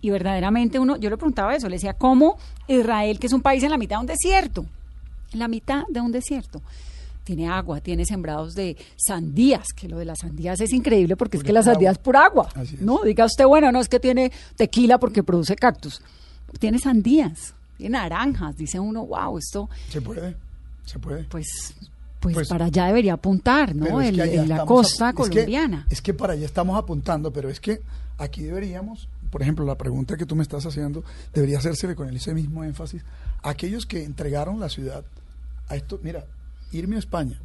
Y verdaderamente uno, yo le preguntaba eso, le decía, ¿cómo Israel, que es un país en la mitad de un desierto, en la mitad de un desierto, tiene agua, tiene sembrados de sandías, que lo de las sandías es increíble porque es que la sandía agua. es pura agua, Así es. ¿no? Diga usted, bueno, no es que tiene tequila porque produce cactus, tiene sandías, tiene naranjas, dice uno, wow, esto, Se puede, se puede. pues, pues, Pues- para allá debería apuntar, ¿no? Es El- que allá en la costa que- colombiana. Es que, para allá estamos apuntando, pero es que aquí deberíamos, por ejemplo, la pregunta que tú me estás haciendo, debería hacérsele con ese mismo énfasis. Aquellos que entregaron la ciudad a esto, mira, irme a España,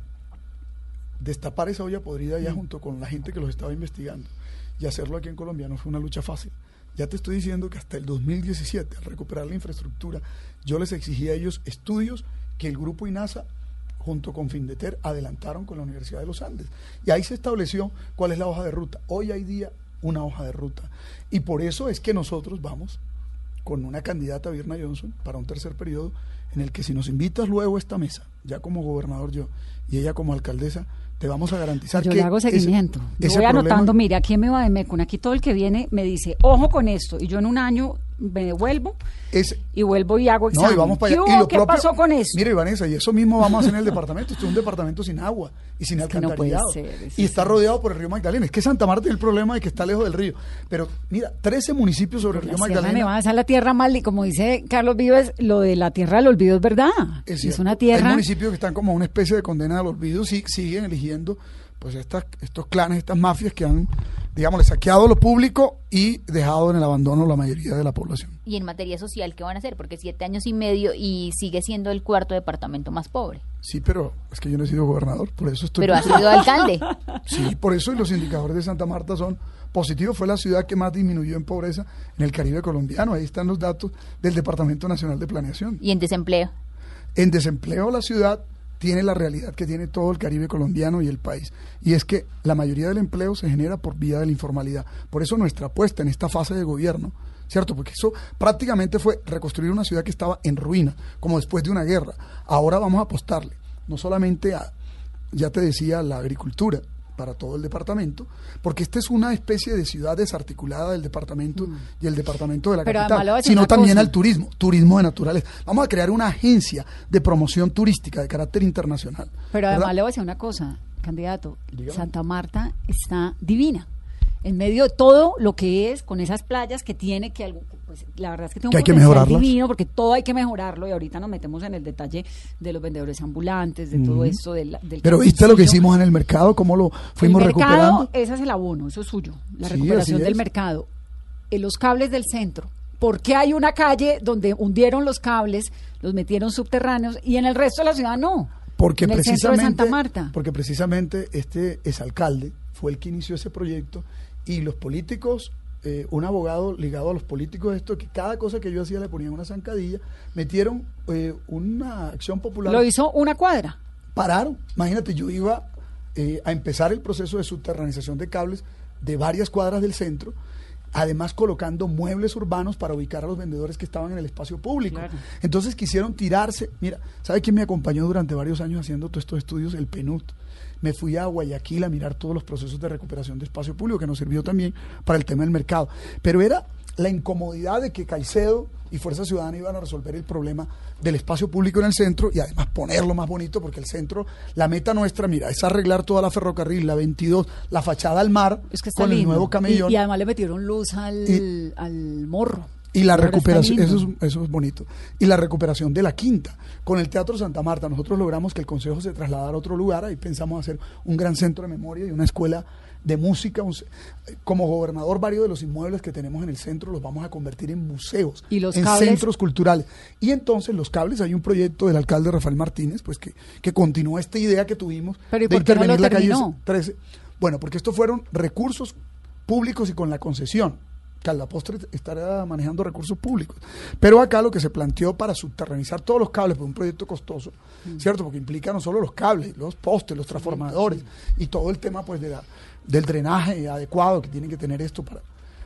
destapar esa olla podrida Mm. allá junto con la gente que los estaba investigando y hacerlo aquí en Colombia no fue una lucha fácil. Ya te estoy diciendo que hasta el 2017, al recuperar la infraestructura, yo les exigí a ellos estudios que el grupo INASA junto con Findeter adelantaron con la Universidad de los Andes. Y ahí se estableció cuál es la hoja de ruta. Hoy hay día una hoja de ruta. Y por eso es que nosotros vamos con una candidata, Virna Johnson, para un tercer periodo, en el que si nos invitas luego a esta mesa, ya como gobernador yo y ella como alcaldesa, te vamos a garantizar Yo que le hago ese- seguimiento. Yo ese voy problema- anotando, mire, aquí en Meva de Mecum, aquí todo el que viene me dice, ojo con esto, y yo en un año me devuelvo ese- y vuelvo y hago No, examen. y vamos para ¿Qué, allá. hubo? Y lo ¿Qué propio- pasó con eso? Mire, Vanessa, y eso mismo vamos a hacer en el departamento. Esto es un departamento sin agua y sin Es que no puede alcantarillado. ser, es y está rodeado por el río Magdalena. Es que Santa Marta tiene el problema de que está lejos del río. Pero mira, 13 municipios sobre el río Magdalena. Nevada, esa es la tierra mal, y como dice Carlos Vives, lo de la tierra del olvido es verdad. Es, una tierra. Hay municipios que están como una especie de condena al olvido y siguen eligiendo pues estas, estos clanes, estas mafias que han, digamos, saqueado lo público y dejado en el abandono la mayoría de la población. Y en materia social, ¿qué van a hacer? Porque siete años y medio y sigue siendo el cuarto departamento más pobre. Sí, pero es que yo no he sido gobernador, por eso estoy... Pero ha sido alcalde. [LAUGHS] Sí, por eso y los indicadores de Santa Marta son positivos. Fue la ciudad que más disminuyó en pobreza en el Caribe colombiano. Ahí están los datos del Departamento Nacional de Planeación. Y en desempleo. En desempleo la ciudad tiene la realidad que tiene todo el Caribe colombiano y el país. Y es que la mayoría del empleo se genera por vía de la informalidad. Por eso nuestra apuesta en esta fase de gobierno, ¿cierto? Porque eso prácticamente fue reconstruir una ciudad que estaba en ruina, como después de una guerra. Ahora vamos a apostarle, no solamente a, ya te decía, la agricultura, para todo el departamento, porque esta es una especie de ciudad desarticulada del departamento y el departamento de la Mm. Pero capital, sino también cosa. al turismo, turismo de naturaleza. Vamos a crear una agencia de promoción turística de carácter internacional. Pero ¿verdad? además le voy a decir una cosa, candidato. Dígame. Santa Marta está divina. En medio de todo lo que es, con esas playas que tiene, que algo, pues, la verdad es que un Que hay que mejorarlas. divino, porque todo hay que mejorarlo, y ahorita nos metemos en el detalle de los vendedores ambulantes, de todo esto del, del Pero viste lo que hicimos en el mercado, cómo lo fuimos el mercado, recuperando. ese es el abono, eso es suyo, la Sí, recuperación del mercado. En los cables del centro. ¿Por qué hay una calle donde hundieron los cables, los metieron subterráneos y en el resto de la ciudad no? Porque en el centro de precisamente, Santa Marta. porque precisamente este exalcalde fue el que inició ese proyecto y los políticos, eh, un abogado ligado a los políticos, esto que cada cosa que yo hacía le ponían una zancadilla, metieron eh, una acción popular. Lo hizo una cuadra. pararon. Imagínate, yo iba eh, a empezar el proceso de subterranización de cables de varias cuadras del centro, además colocando muebles urbanos para ubicar a los vendedores que estaban en el espacio público. Claro. Entonces quisieron tirarse. Mira, ¿sabe quién me acompañó durante varios años haciendo todos estos estudios? El PNUD. Me fui a Guayaquil a mirar todos los procesos de recuperación de espacio público, que nos sirvió también para el tema del mercado. Pero era la incomodidad de que Caicedo y Fuerza Ciudadana iban a resolver el problema del espacio público en el centro y además ponerlo más bonito, porque el centro, la meta nuestra, mira, es arreglar toda la ferrocarril, la 22, la fachada al mar, Es que con el lindo. nuevo camellón. Y, y además le metieron luz al, Y- al morro. Y la recuperación, eso es, eso es bonito. Y la recuperación de la quinta. Con el Teatro Santa Marta, nosotros logramos que el Consejo se trasladara a otro lugar. Ahí pensamos hacer un gran centro de memoria y una escuela de música. como gobernador, varios de los inmuebles que tenemos en el centro los vamos a convertir en museos, ¿Y los en cables? centros culturales. Y entonces los cables, hay un proyecto del alcalde Rafael Martínez, pues que, que continúa esta idea que tuvimos Pero ¿y de qué no intervenir la calle terminó? 13. Bueno, porque estos fueron recursos públicos y con la concesión. Caldapostre estará manejando recursos públicos. Pero acá lo que se planteó para subterranizar todos los cables, pues un proyecto costoso, Mm. ¿cierto? Porque implica no solo los cables, los postes, los transformadores y todo el tema pues de la- del drenaje adecuado que tiene que tener esto para,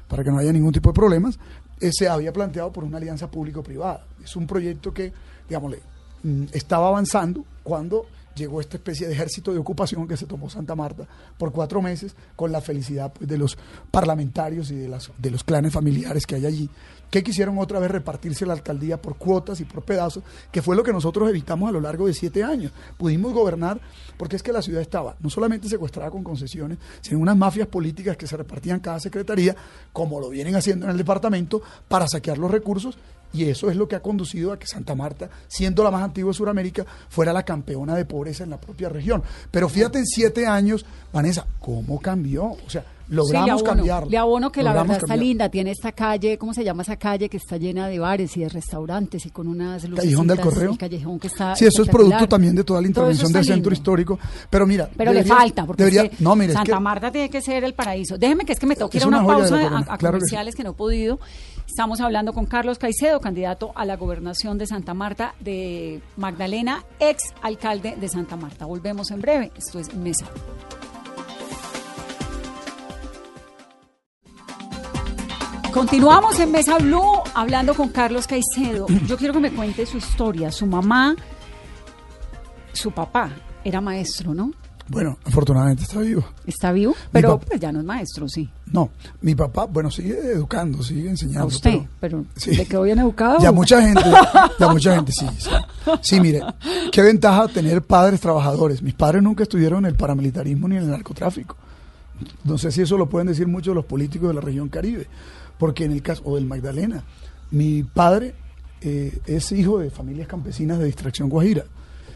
para que no haya ningún tipo de problemas, eh, se había planteado por una alianza público-privada. Es un proyecto que, digámosle, mm, estaba avanzando cuando llegó esta especie de ejército de ocupación que se tomó Santa Marta por cuatro meses con la felicidad pues, de los parlamentarios y de, las, de los clanes familiares que hay allí, que quisieron otra vez repartirse la alcaldía por cuotas y por pedazos, que fue lo que nosotros evitamos a lo largo de siete años. Pudimos gobernar porque es que la ciudad estaba no solamente secuestrada con concesiones, sino unas mafias políticas que se repartían cada secretaría, como lo vienen haciendo en el departamento, para saquear los recursos y eso es lo que ha conducido a que Santa Marta, siendo la más antigua de Sudamérica, fuera la campeona de pobreza en la propia región. Pero fíjate en siete años, Vanessa, ¿cómo cambió? O sea, logramos sí, le abono, cambiarlo. Le abono que la verdad está linda. Tiene esta calle, ¿cómo se llama esa calle? Que está llena de bares y de restaurantes y con unas luces. Callejón del Correo. El callejón que está. Sí, eso es producto también de toda la intervención del centro histórico. Pero mira, Pero le falta, porque debería, no, mire, es Santa que- Marta tiene que ser el paraíso. Déjeme que es que me tengo que ir a una, pausa a, corona, a claro que sí. comerciales que no he podido. Estamos hablando con Carlos Caicedo, candidato a la gobernación de Santa Marta de Magdalena, ex alcalde de Santa Marta. Volvemos en breve. Esto es Mesa. Continuamos en Mesa Blue hablando con Carlos Caicedo. [CLEARS THROAT] Yo quiero que me cuente su historia. Su mamá, su papá era maestro, ¿no? Bueno, afortunadamente está vivo. Está vivo, pero pues ya no es maestro, sí. No, mi papá, bueno, sigue educando, sigue enseñando. A usted, pero- pero, sí. ¿le quedó bien educado? Ya mucha gente, ya mucha gente, sí, sí. Sí, mire, qué ventaja tener padres trabajadores. Mis padres nunca estuvieron en el paramilitarismo ni en el narcotráfico. No sé si eso lo pueden decir muchos de los políticos de la región Caribe, porque en el caso, o del Magdalena, mi padre eh, es hijo de familias campesinas de distracción guajira.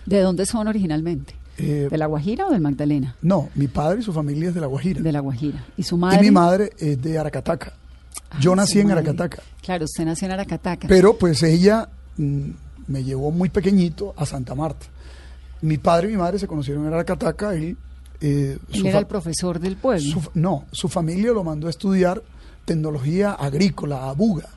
¿De dónde son originalmente? Eh, ¿De la Guajira o del Magdalena? no, mi padre y su familia es de la Guajira. De la Guajira. ¿Y su y madre? mi madre es de Aracataca. Ah, Yo nací en madre. Aracataca. Claro, usted nació en Aracataca. Pero pues ella mm, me llevó muy pequeñito a Santa Marta. Mi padre y mi madre se conocieron en Aracataca. Él, eh, Él su era el profesor del pueblo. su- no, su familia lo mandó a estudiar tecnología agrícola a Buga.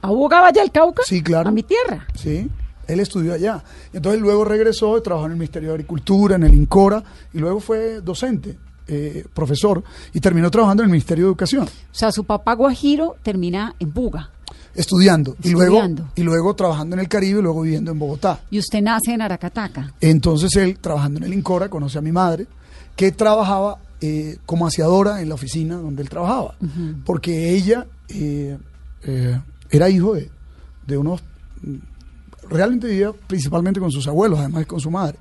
¿A Buga Valle del Cauca? Sí, claro. A mi tierra. ¿sí? Él estudió allá. Entonces luego regresó y trabajó en el Ministerio de Agricultura, en el INCORA, y luego fue docente, eh, profesor, y terminó trabajando en el Ministerio de Educación, O sea, su papá Guajiro termina en Buga. estudiando, y luego Estudiando. y luego trabajando en el Caribe y luego viviendo en Bogotá. Y usted nace en Aracataca. Entonces él, trabajando en el INCORA, conoce a mi madre, que trabajaba eh, como aseadora en la oficina donde él trabajaba, porque ella eh, eh, era hijo de, de unos, realmente vivía principalmente con sus abuelos, además con su madre,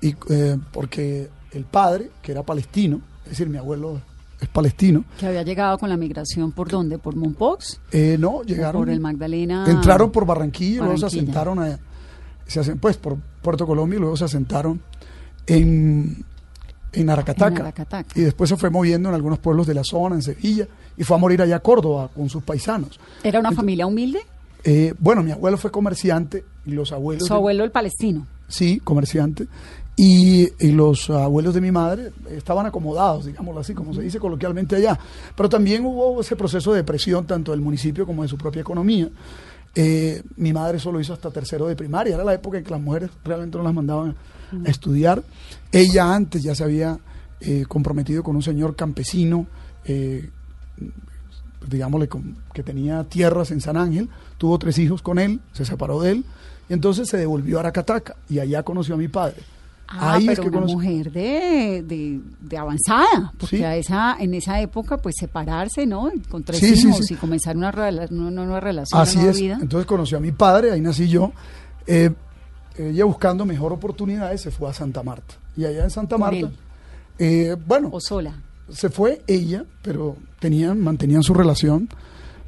y eh, porque el padre, que era palestino, es decir, mi abuelo es palestino, Que había llegado con la migración por dónde? ¿Por Mompox? eh, no, llegaron... por el Magdalena. Entraron por Barranquilla, y luego se Barranquilla. asentaron a- se asen- pues por Puerto Colombia y luego se asentaron en, en Aracataca. En Aracataca. Y después se fue moviendo en algunos pueblos de la zona, en Sevilla, y fue a morir allá a Córdoba con sus paisanos. ¿Era una familia humilde? Eh, bueno, mi abuelo fue comerciante y los abuelos... Su de- abuelo el palestino. sí, comerciante. Y, y los abuelos de mi madre estaban acomodados, digámoslo así, como se dice coloquialmente allá. Pero también hubo ese proceso de presión tanto del municipio como de su propia economía. Eh, mi madre solo hizo hasta tercero de primaria, era la época en que las mujeres realmente no las mandaban a estudiar. Ella antes ya se había eh, comprometido con un señor campesino, eh, digámosle, con- que tenía tierras en San Ángel, tuvo tres hijos con él, se separó de él, y entonces se devolvió a Aracataca y allá conoció a mi padre. Ah, Ahí es pero que una mujer de, de, de avanzada, porque Sí. a esa, en esa época, pues separarse, ¿no? Con tres Sí, hijos sí. y comenzar una, rela- una nueva relación, Así una nueva es. vida. Entonces conoció a mi padre, ahí nací yo. Eh, ella buscando mejor oportunidades se fue a Santa Marta. Y allá en Santa ¿Con Marta, eh, bueno, O sola. se fue ella, pero tenían, mantenían su relación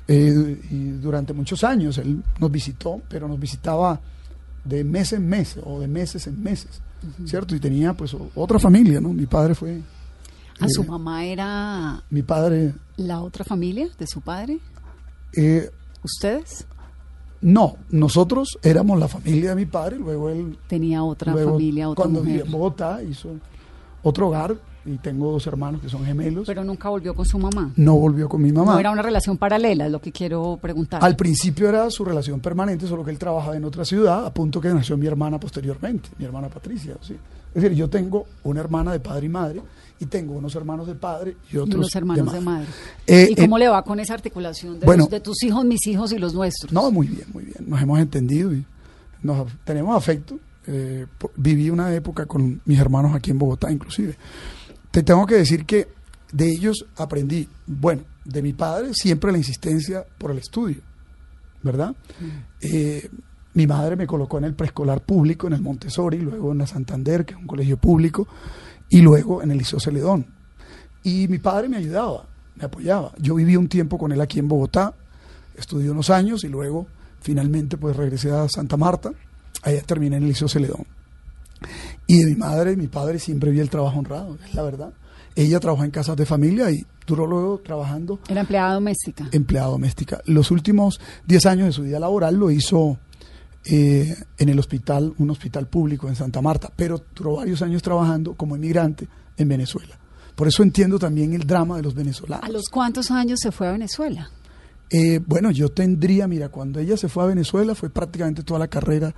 eh, y durante muchos años él nos visitó, pero nos visitaba de mes en mes o de meses en meses, ¿cierto? Y tenía pues otra familia, ¿no? Mi padre fue, ¿A su Eh, mamá era mi padre, la otra familia de su padre? ¿Ustedes? No, nosotros éramos la familia de mi padre, luego él Tenía otra Luego, familia, otra cuando mujer. en Bogotá hizo otro hogar y tengo dos hermanos que son gemelos. Pero nunca volvió con su mamá. no volvió con mi mamá. No era una relación paralela, es lo que quiero preguntar. Al principio era su relación permanente, solo que él trabajaba en otra ciudad, a punto que nació mi hermana posteriormente, mi hermana Patricia. ¿sí? Es decir, yo tengo una hermana de padre y madre y tengo unos hermanos de padre y y otros unos hermanos de madre. Eh, ¿Y cómo eh, le va con esa articulación de, bueno. los- de tus hijos, mis hijos y los nuestros? No, muy bien, muy bien. Nos hemos entendido y nos tenemos afecto. Eh, viví una época con mis hermanos aquí en Bogotá, inclusive. Te tengo que decir que de ellos aprendí, bueno, de mi padre siempre la insistencia por el estudio, ¿verdad? Eh, mi madre me colocó en el preescolar público, en el Montessori, luego en la Santander, que es un colegio público, y luego en el Liceo Celedón. Y mi padre me ayudaba, me apoyaba. Yo viví un tiempo con él aquí en Bogotá, estudié unos años y luego finalmente pues regresé a Santa Marta, allá terminé en el Liceo Celedón. Y de mi madre y mi padre siempre vi el trabajo honrado, es la verdad. Ella trabajó en casas de familia y duró luego trabajando Era empleada doméstica. empleada doméstica. Los últimos 10 años de su vida laboral lo hizo eh, en el hospital, un hospital público en Santa Marta, pero duró varios años trabajando como inmigrante en Venezuela. Por eso entiendo también el drama de los venezolanos. ¿A los cuántos años se fue a Venezuela? Eh, bueno, yo tendría, mira, cuando ella se fue a Venezuela fue prácticamente toda la carrera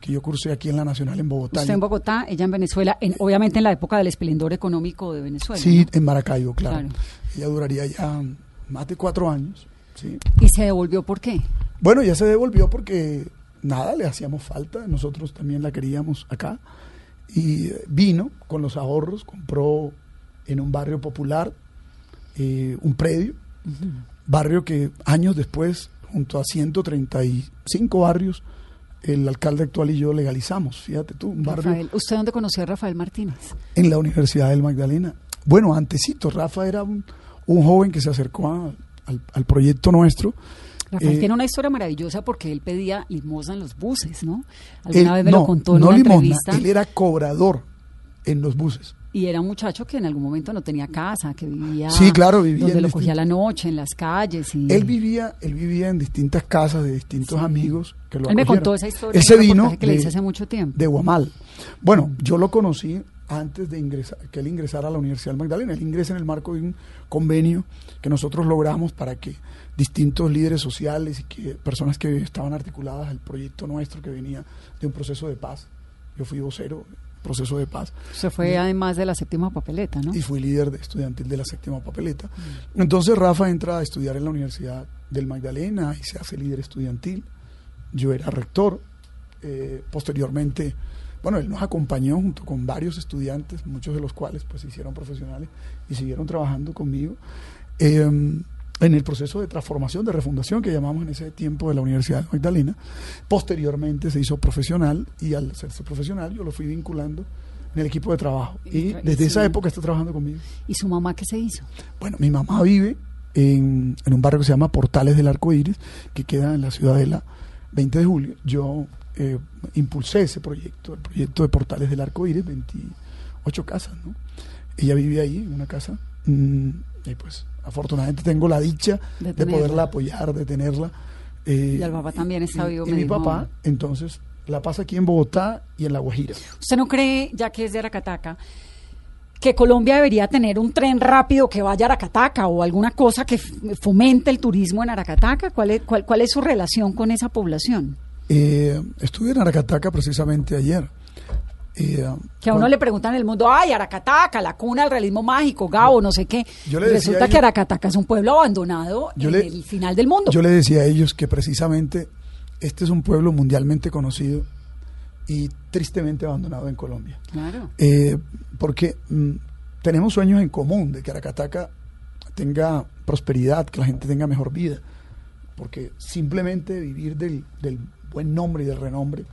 que yo cursé aquí en la Nacional en Bogotá. Usted en Bogotá, ella en Venezuela, en, obviamente en la época del esplendor económico de Venezuela. Sí, ¿no? en Maracaibo, claro. Claro. Ella duraría ya más de cuatro años. Sí. ¿Y se devolvió por qué? Bueno, ya se devolvió porque nada, le hacíamos falta, nosotros también la queríamos acá. Y vino con los ahorros, compró en un barrio popular eh, un predio, barrio que años después, junto a 135 barrios, el alcalde actual y yo legalizamos, fíjate tú, un barrio Rafael, ¿usted dónde conoció a Rafael Martínez? en la Universidad del Magdalena. Bueno, antesito, Rafa era un, un joven que se acercó a- al, al proyecto nuestro. Rafael Eh, tiene una historia maravillosa porque él pedía limosna en los buses, ¿no? Alguna Él- vez me no, lo contó en no una limosna, entrevista. él era cobrador en los buses. Y era un muchacho que en algún momento no tenía casa, que vivía, Sí, claro, vivía donde lo cogía la noche, en las calles. Y... Él vivía, él vivía en distintas casas de distintos amigos que lo Él me contó esa historia. Él en se un vino que le de- hice hace mucho tiempo. de Guamal. Bueno, yo lo conocí antes de ingresar, que él ingresara a la Universidad del Magdalena. Él ingresa en el marco de un convenio que nosotros logramos para que distintos líderes sociales y que personas que estaban articuladas al proyecto nuestro que venía de un proceso de paz. Yo fui vocero, proceso de paz. Se fue además de la séptima papeleta, ¿no? y fui líder de estudiantil de la séptima papeleta. Entonces Rafa entra a estudiar en la Universidad del Magdalena y se hace líder estudiantil. Yo era rector. Eh, posteriormente, bueno, él nos acompañó junto con varios estudiantes, muchos de los cuales pues se hicieron profesionales y siguieron trabajando conmigo. Eh, en el proceso de transformación, de refundación que llamamos en ese tiempo de la Universidad del Magdalena. Posteriormente se hizo profesional y al hacerse profesional yo lo fui vinculando en el equipo de trabajo. Y desde esa época está trabajando conmigo. ¿Y su mamá qué se hizo? Bueno, mi mamá vive en, en un barrio que se llama Portales del Arco Iris, que queda en la ciudadela 20 de julio. Yo eh, impulsé ese proyecto, el proyecto de Portales del Arco Iris, 28 casas, ¿no? Ella vive ahí, en una casa, mm, y pues afortunadamente tengo la dicha De poderla apoyar, de tenerla. eh, Y el papá también está vivo, Y, me mi dijo. papá, entonces, la pasa aquí en Bogotá y en La Guajira. ¿Usted no cree, ya que es de Aracataca, que Colombia debería tener un tren rápido que vaya a Aracataca o alguna cosa que fomente el turismo en Aracataca? ¿Cuál es, cuál, cuál es su relación con esa población? Eh, estuve en Aracataca precisamente ayer. Eh, Que a uno cuando- le preguntan en el mundo, ay, Aracataca, la cuna del realismo mágico, Gabo, no sé qué. Yo le Y decía Resulta a que ellos- Aracataca es un pueblo abandonado Yo en le- el final del mundo. Yo le decía a ellos que precisamente este es un pueblo mundialmente conocido y tristemente abandonado en Colombia. Claro. Eh, porque mm, tenemos sueños en común de que Aracataca tenga prosperidad, que la gente tenga mejor vida. Porque simplemente vivir del, del buen nombre y del renombre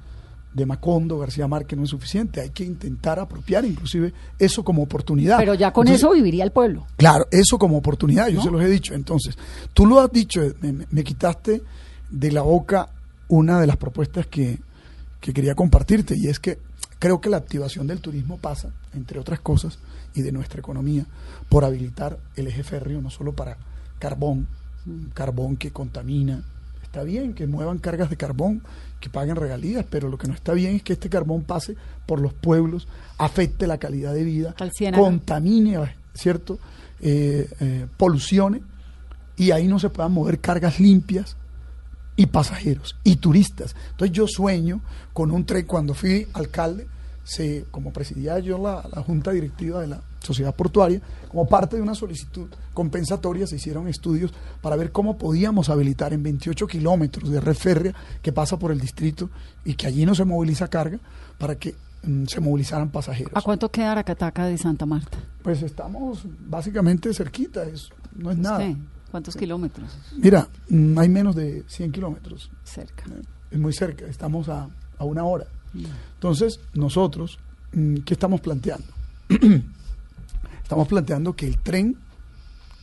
de Macondo, García Márquez no es suficiente. Hay que intentar apropiar inclusive eso como oportunidad. Pero ya con Entonces, eso viviría el pueblo. Claro, eso como oportunidad, yo ¿No? se los he dicho. Entonces, tú lo has dicho, me, quitaste de la boca una de las propuestas que, que quería compartirte, y es que creo que la activación del turismo pasa, entre otras cosas, y de nuestra economía, por habilitar el eje férreo, no solo para carbón, carbón que contamina. Está bien que muevan cargas de carbón, que paguen regalías, pero lo que no está bien es que este carbón pase por los pueblos, afecte la calidad de vida, contamine, ¿cierto? Eh, eh, polucione y ahí no se puedan mover cargas limpias y pasajeros y turistas. Entonces yo sueño con un tren, cuando fui alcalde, se, como presidía yo la, la junta directiva de la sociedad portuaria, como parte de una solicitud compensatoria se hicieron estudios para ver cómo podíamos habilitar en 28 kilómetros de red férrea que pasa por el distrito y que allí no se moviliza carga para que mm, se movilizaran pasajeros. ¿A cuánto queda Aracataca de Santa Marta? Pues estamos básicamente cerquita, es, no es nada. ¿Cuántos kilómetros? Mira, mm, hay menos de 100 kilómetros, Cerca. eh, es muy cerca, estamos a, a una hora. Entonces, nosotros, mm, ¿qué estamos planteando? [CLEARS THROAT] estamos planteando que el tren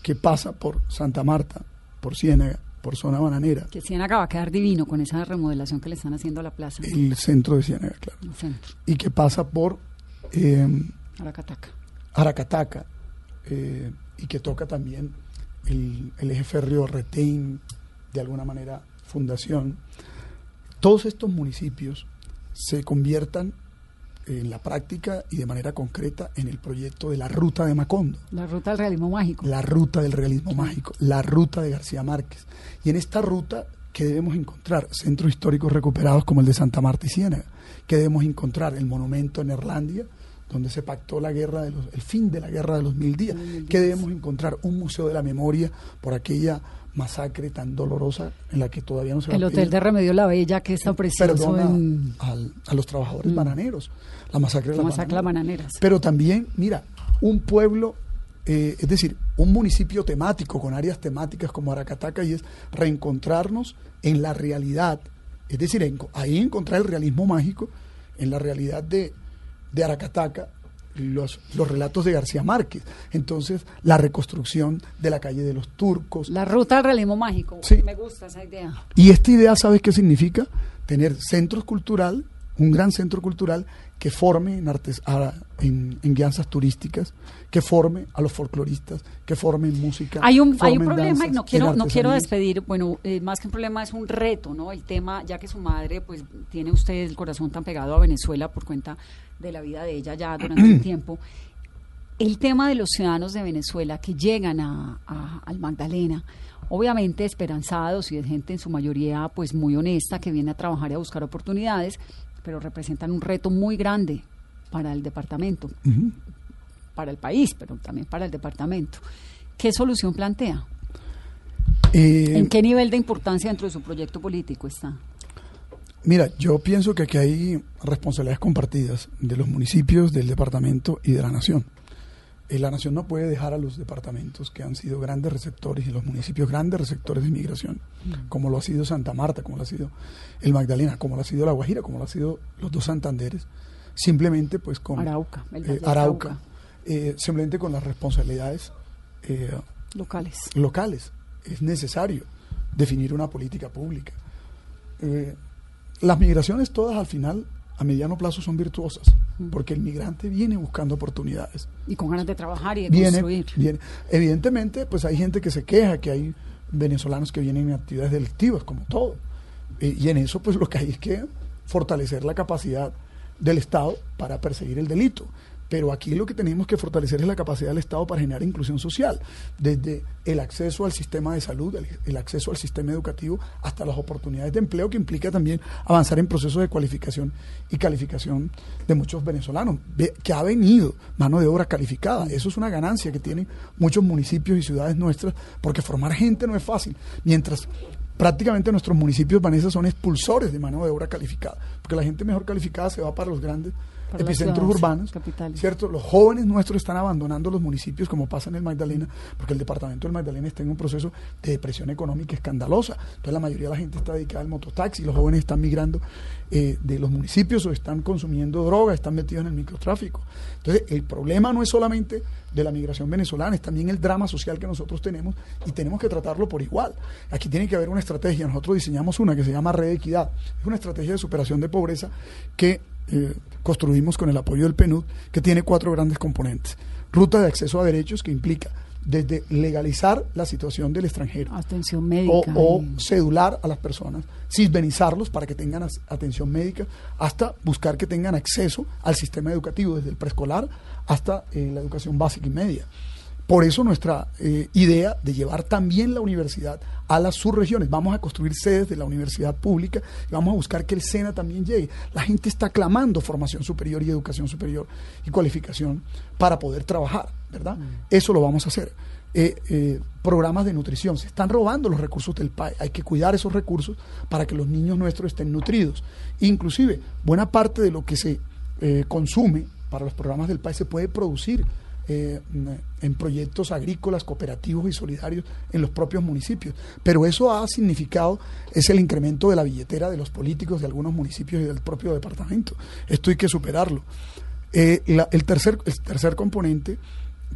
que pasa por Santa Marta, por Ciénaga, por zona bananera, Que Ciénaga va a quedar divino con esa remodelación que le están haciendo a la plaza. el centro de Ciénaga, claro, el centro. y que pasa por eh, Aracataca. Aracataca eh, y que toca también el, el eje férreo Retén, de alguna manera Fundación, todos estos municipios se conviertan en la práctica y de manera concreta en el proyecto de la ruta de Macondo, La ruta del realismo mágico. la ruta del realismo mágico, la ruta de García Márquez. Y en esta ruta, ¿qué debemos encontrar? Centros históricos recuperados como el de Santa Marta y Ciénaga. ¿Qué debemos encontrar? El monumento en Erlandia, donde se pactó la guerra de los, el fin de la guerra de los mil días. ¿Qué debemos encontrar? Un museo de la memoria por aquella masacre tan dolorosa en la que todavía no se va El a hotel de Remedio La Bella, que está precioso en al- a los trabajadores bananeros, la masacre de la las bananeras. Pero también, mira, un pueblo, eh, es decir, un municipio temático con áreas temáticas como Aracataca y es reencontrarnos en la realidad, es decir, en- ahí encontrar el realismo mágico en la realidad de, de Aracataca, los, los relatos de García Márquez, entonces la reconstrucción de la calle de los turcos, La ruta del realismo mágico. Sí. Me gusta esa idea. y esta idea, ¿sabes qué significa? Tener centros cultural, un gran centro cultural que forme en, artes, a- en, en guianzas turísticas, que forme a los folcloristas, que forme en música. Hay un, hay un problema y danzas, no quiero, no quiero despedir, bueno, eh, más que un problema es un reto, ¿no? El tema, ya que su madre, pues tiene usted el corazón tan pegado a Venezuela por cuenta de la vida de ella ya durante un [CLEARS THROAT] tiempo. El tema de los ciudadanos de Venezuela que llegan a, a- al Magdalena, obviamente esperanzados y de gente en su mayoría pues muy honesta que viene a trabajar y a buscar oportunidades, pero representan un reto muy grande para el departamento, para el país, pero también para el departamento. ¿Qué solución plantea? Eh, ¿En qué nivel de importancia dentro de su proyecto político está? Mira, yo pienso que aquí hay responsabilidades compartidas de los municipios, del departamento y de la nación. Eh, la nación no puede dejar a los departamentos que han sido grandes receptores y los municipios grandes receptores de inmigración, como lo ha sido Santa Marta, como lo ha sido el Magdalena, como lo ha sido la Guajira, como lo ha sido los dos Santanderes, simplemente pues con Arauca, eh, Arauca, eh, simplemente con las responsabilidades eh, Locales. locales. Es necesario definir una política pública. Las migraciones todas al final, a mediano plazo, son virtuosas, porque el migrante viene buscando oportunidades. Y con ganas de trabajar y de Viene, construir. viene. Evidentemente, pues hay gente que se queja, que hay venezolanos que vienen en actividades delictivas, como todo. Eh, y en eso, pues lo que hay es que fortalecer la capacidad del Estado para perseguir el delito. Pero aquí lo que tenemos que fortalecer es la capacidad del Estado para generar inclusión social, desde el acceso al sistema de salud, el, acceso al sistema educativo, hasta las oportunidades de empleo que implica también avanzar en procesos de cualificación y calificación de muchos venezolanos, Ve- que ha venido mano de obra calificada. Eso es una ganancia que tienen muchos municipios y ciudades nuestras, porque formar gente no es fácil. Mientras prácticamente nuestros municipios, Vanessa, son expulsores de mano de obra calificada, porque la gente mejor calificada se va para los grandes Para epicentros urbanos, capitales. ¿cierto? Los jóvenes nuestros están abandonando los municipios como pasa en el Magdalena, porque el departamento del Magdalena está en un proceso de depresión económica escandalosa. Entonces la mayoría de la gente está dedicada al mototaxi, los jóvenes están migrando eh, de los municipios o están consumiendo droga, están metidos en el microtráfico. Entonces el problema no es solamente de la migración venezolana, es también el drama social que nosotros tenemos y tenemos que tratarlo por igual. Aquí tiene que haber una estrategia, nosotros diseñamos una que se llama Red Equidad, es una estrategia de superación de pobreza que eh, construimos con el apoyo del PNUD, que tiene cuatro grandes componentes. Ruta de acceso a derechos, que implica desde legalizar la situación del extranjero Atención o, médica. o y- cedular a las personas, cisbenizarlos para que tengan atención médica, hasta buscar que tengan acceso al sistema educativo, desde el preescolar hasta eh, la educación básica y media. Por eso nuestra eh, idea de llevar también la universidad a las subregiones. Vamos a construir sedes de la universidad pública y vamos a buscar que el SENA también llegue. La gente está clamando formación superior y educación superior y cualificación para poder trabajar, ¿verdad? Eso lo vamos a hacer. Eh, eh, programas de nutrición. Se están robando los recursos del país. Hay que cuidar esos recursos para que los niños nuestros estén nutridos. Inclusive, buena parte de lo que se eh, consume para los programas del país se puede producir eh, en proyectos agrícolas, cooperativos y solidarios en los propios municipios. Pero eso ha significado, es el incremento de la billetera de los políticos de algunos municipios y del propio departamento. Esto hay que superarlo. Eh, el, tercer, el tercer componente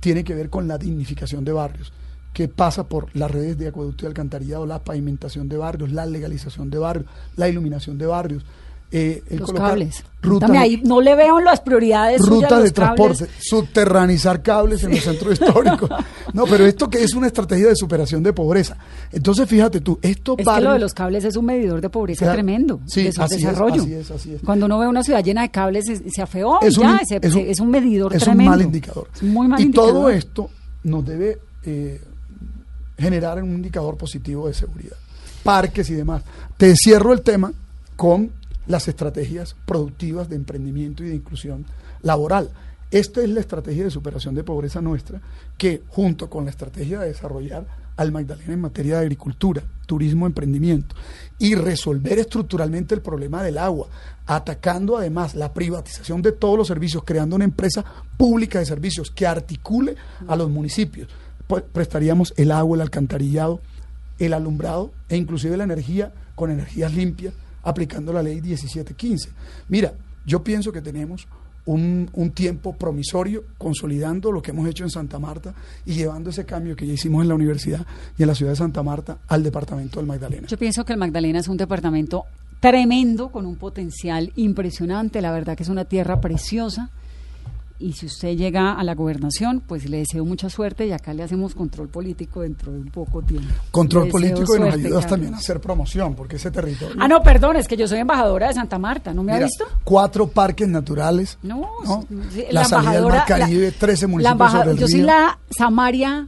tiene que ver con la dignificación de barrios que pasa por las redes de acueducto y alcantarillado, la pavimentación de barrios, la legalización de barrios, la iluminación de barrios, eh, los cables. de- ahí, no le veo las prioridades suyas rutas de cables. transporte, subterranizar cables en los centros [LAUGHS] históricos. No, pero esto que es una estrategia de superación de pobreza. Entonces, fíjate tú, estos Es que lo de los cables es un medidor de pobreza tremendo, Sí, de su así es, desarrollo. así es, así es. Cuando uno ve una ciudad llena de cables, se, se afeó, es ya, un, se- es un- se- es un medidor es tremendo. un mal indicador. Es muy mal y indicador. todo esto nos debe eh, generar un indicador positivo de seguridad. Parques y demás. Te cierro el tema con las estrategias productivas de emprendimiento y de inclusión laboral. Esta es la estrategia de superación de pobreza nuestra, que junto con la estrategia de desarrollar al Magdalena en materia de agricultura, turismo, emprendimiento, y resolver estructuralmente el problema del agua, atacando además la privatización de todos los servicios, creando una empresa pública de servicios que articule a los municipios. Pues, prestaríamos el agua, el alcantarillado, el alumbrado e inclusive la energía con energías limpias, aplicando la ley 1715. Mira, yo pienso que tenemos un, un tiempo promisorio consolidando lo que hemos hecho en Santa Marta y llevando ese cambio que ya hicimos en la universidad y en la ciudad de Santa Marta al departamento del Magdalena. Yo pienso que el Magdalena es un departamento tremendo, con un potencial impresionante. La verdad que es una tierra preciosa. Y si usted llega a la gobernación, pues le deseo mucha suerte y acá le hacemos control político dentro de un poco tiempo. Control político y nos suerte, ayudas Carlos. también a hacer promoción, porque ese territorio. Ah, no, perdón, es que yo soy embajadora de Santa Marta, ¿no me ha Mira, visto? Cuatro parques naturales. No, sí, la, salida del Mar Caribe, 13 la municipios embaja- sobre el Yo soy la Samaria,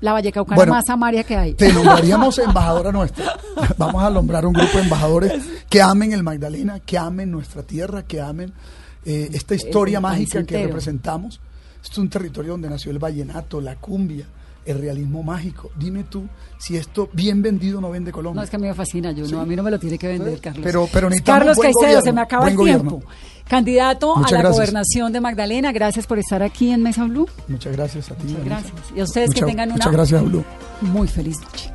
la Vallecaucana Bueno, más Samaria que hay. Te nombraríamos embajadora nuestra. Vamos a nombrar un grupo de embajadores [LAUGHS] que amen el Magdalena, que amen nuestra tierra, que amen eh, esta historia país mágica que representamos. Esto es un territorio donde nació el vallenato, la cumbia, el realismo mágico. Dime tú si esto bien vendido no vende Colombia. No, es que a mí me fascina, yo no, a mí no me lo tiene que vender, Carlos. Pero- pero Carlos buen Caicedo, gobierno, se me acaba el gobierno. tiempo. Candidato Muchas a la gracias. gobernación de Magdalena, gracias por estar aquí en Mesa Blue. Muchas gracias a ti. Muchas gracias. Y a ustedes que Muchas- tengan una Muchas gracias, Blue. muy feliz noche.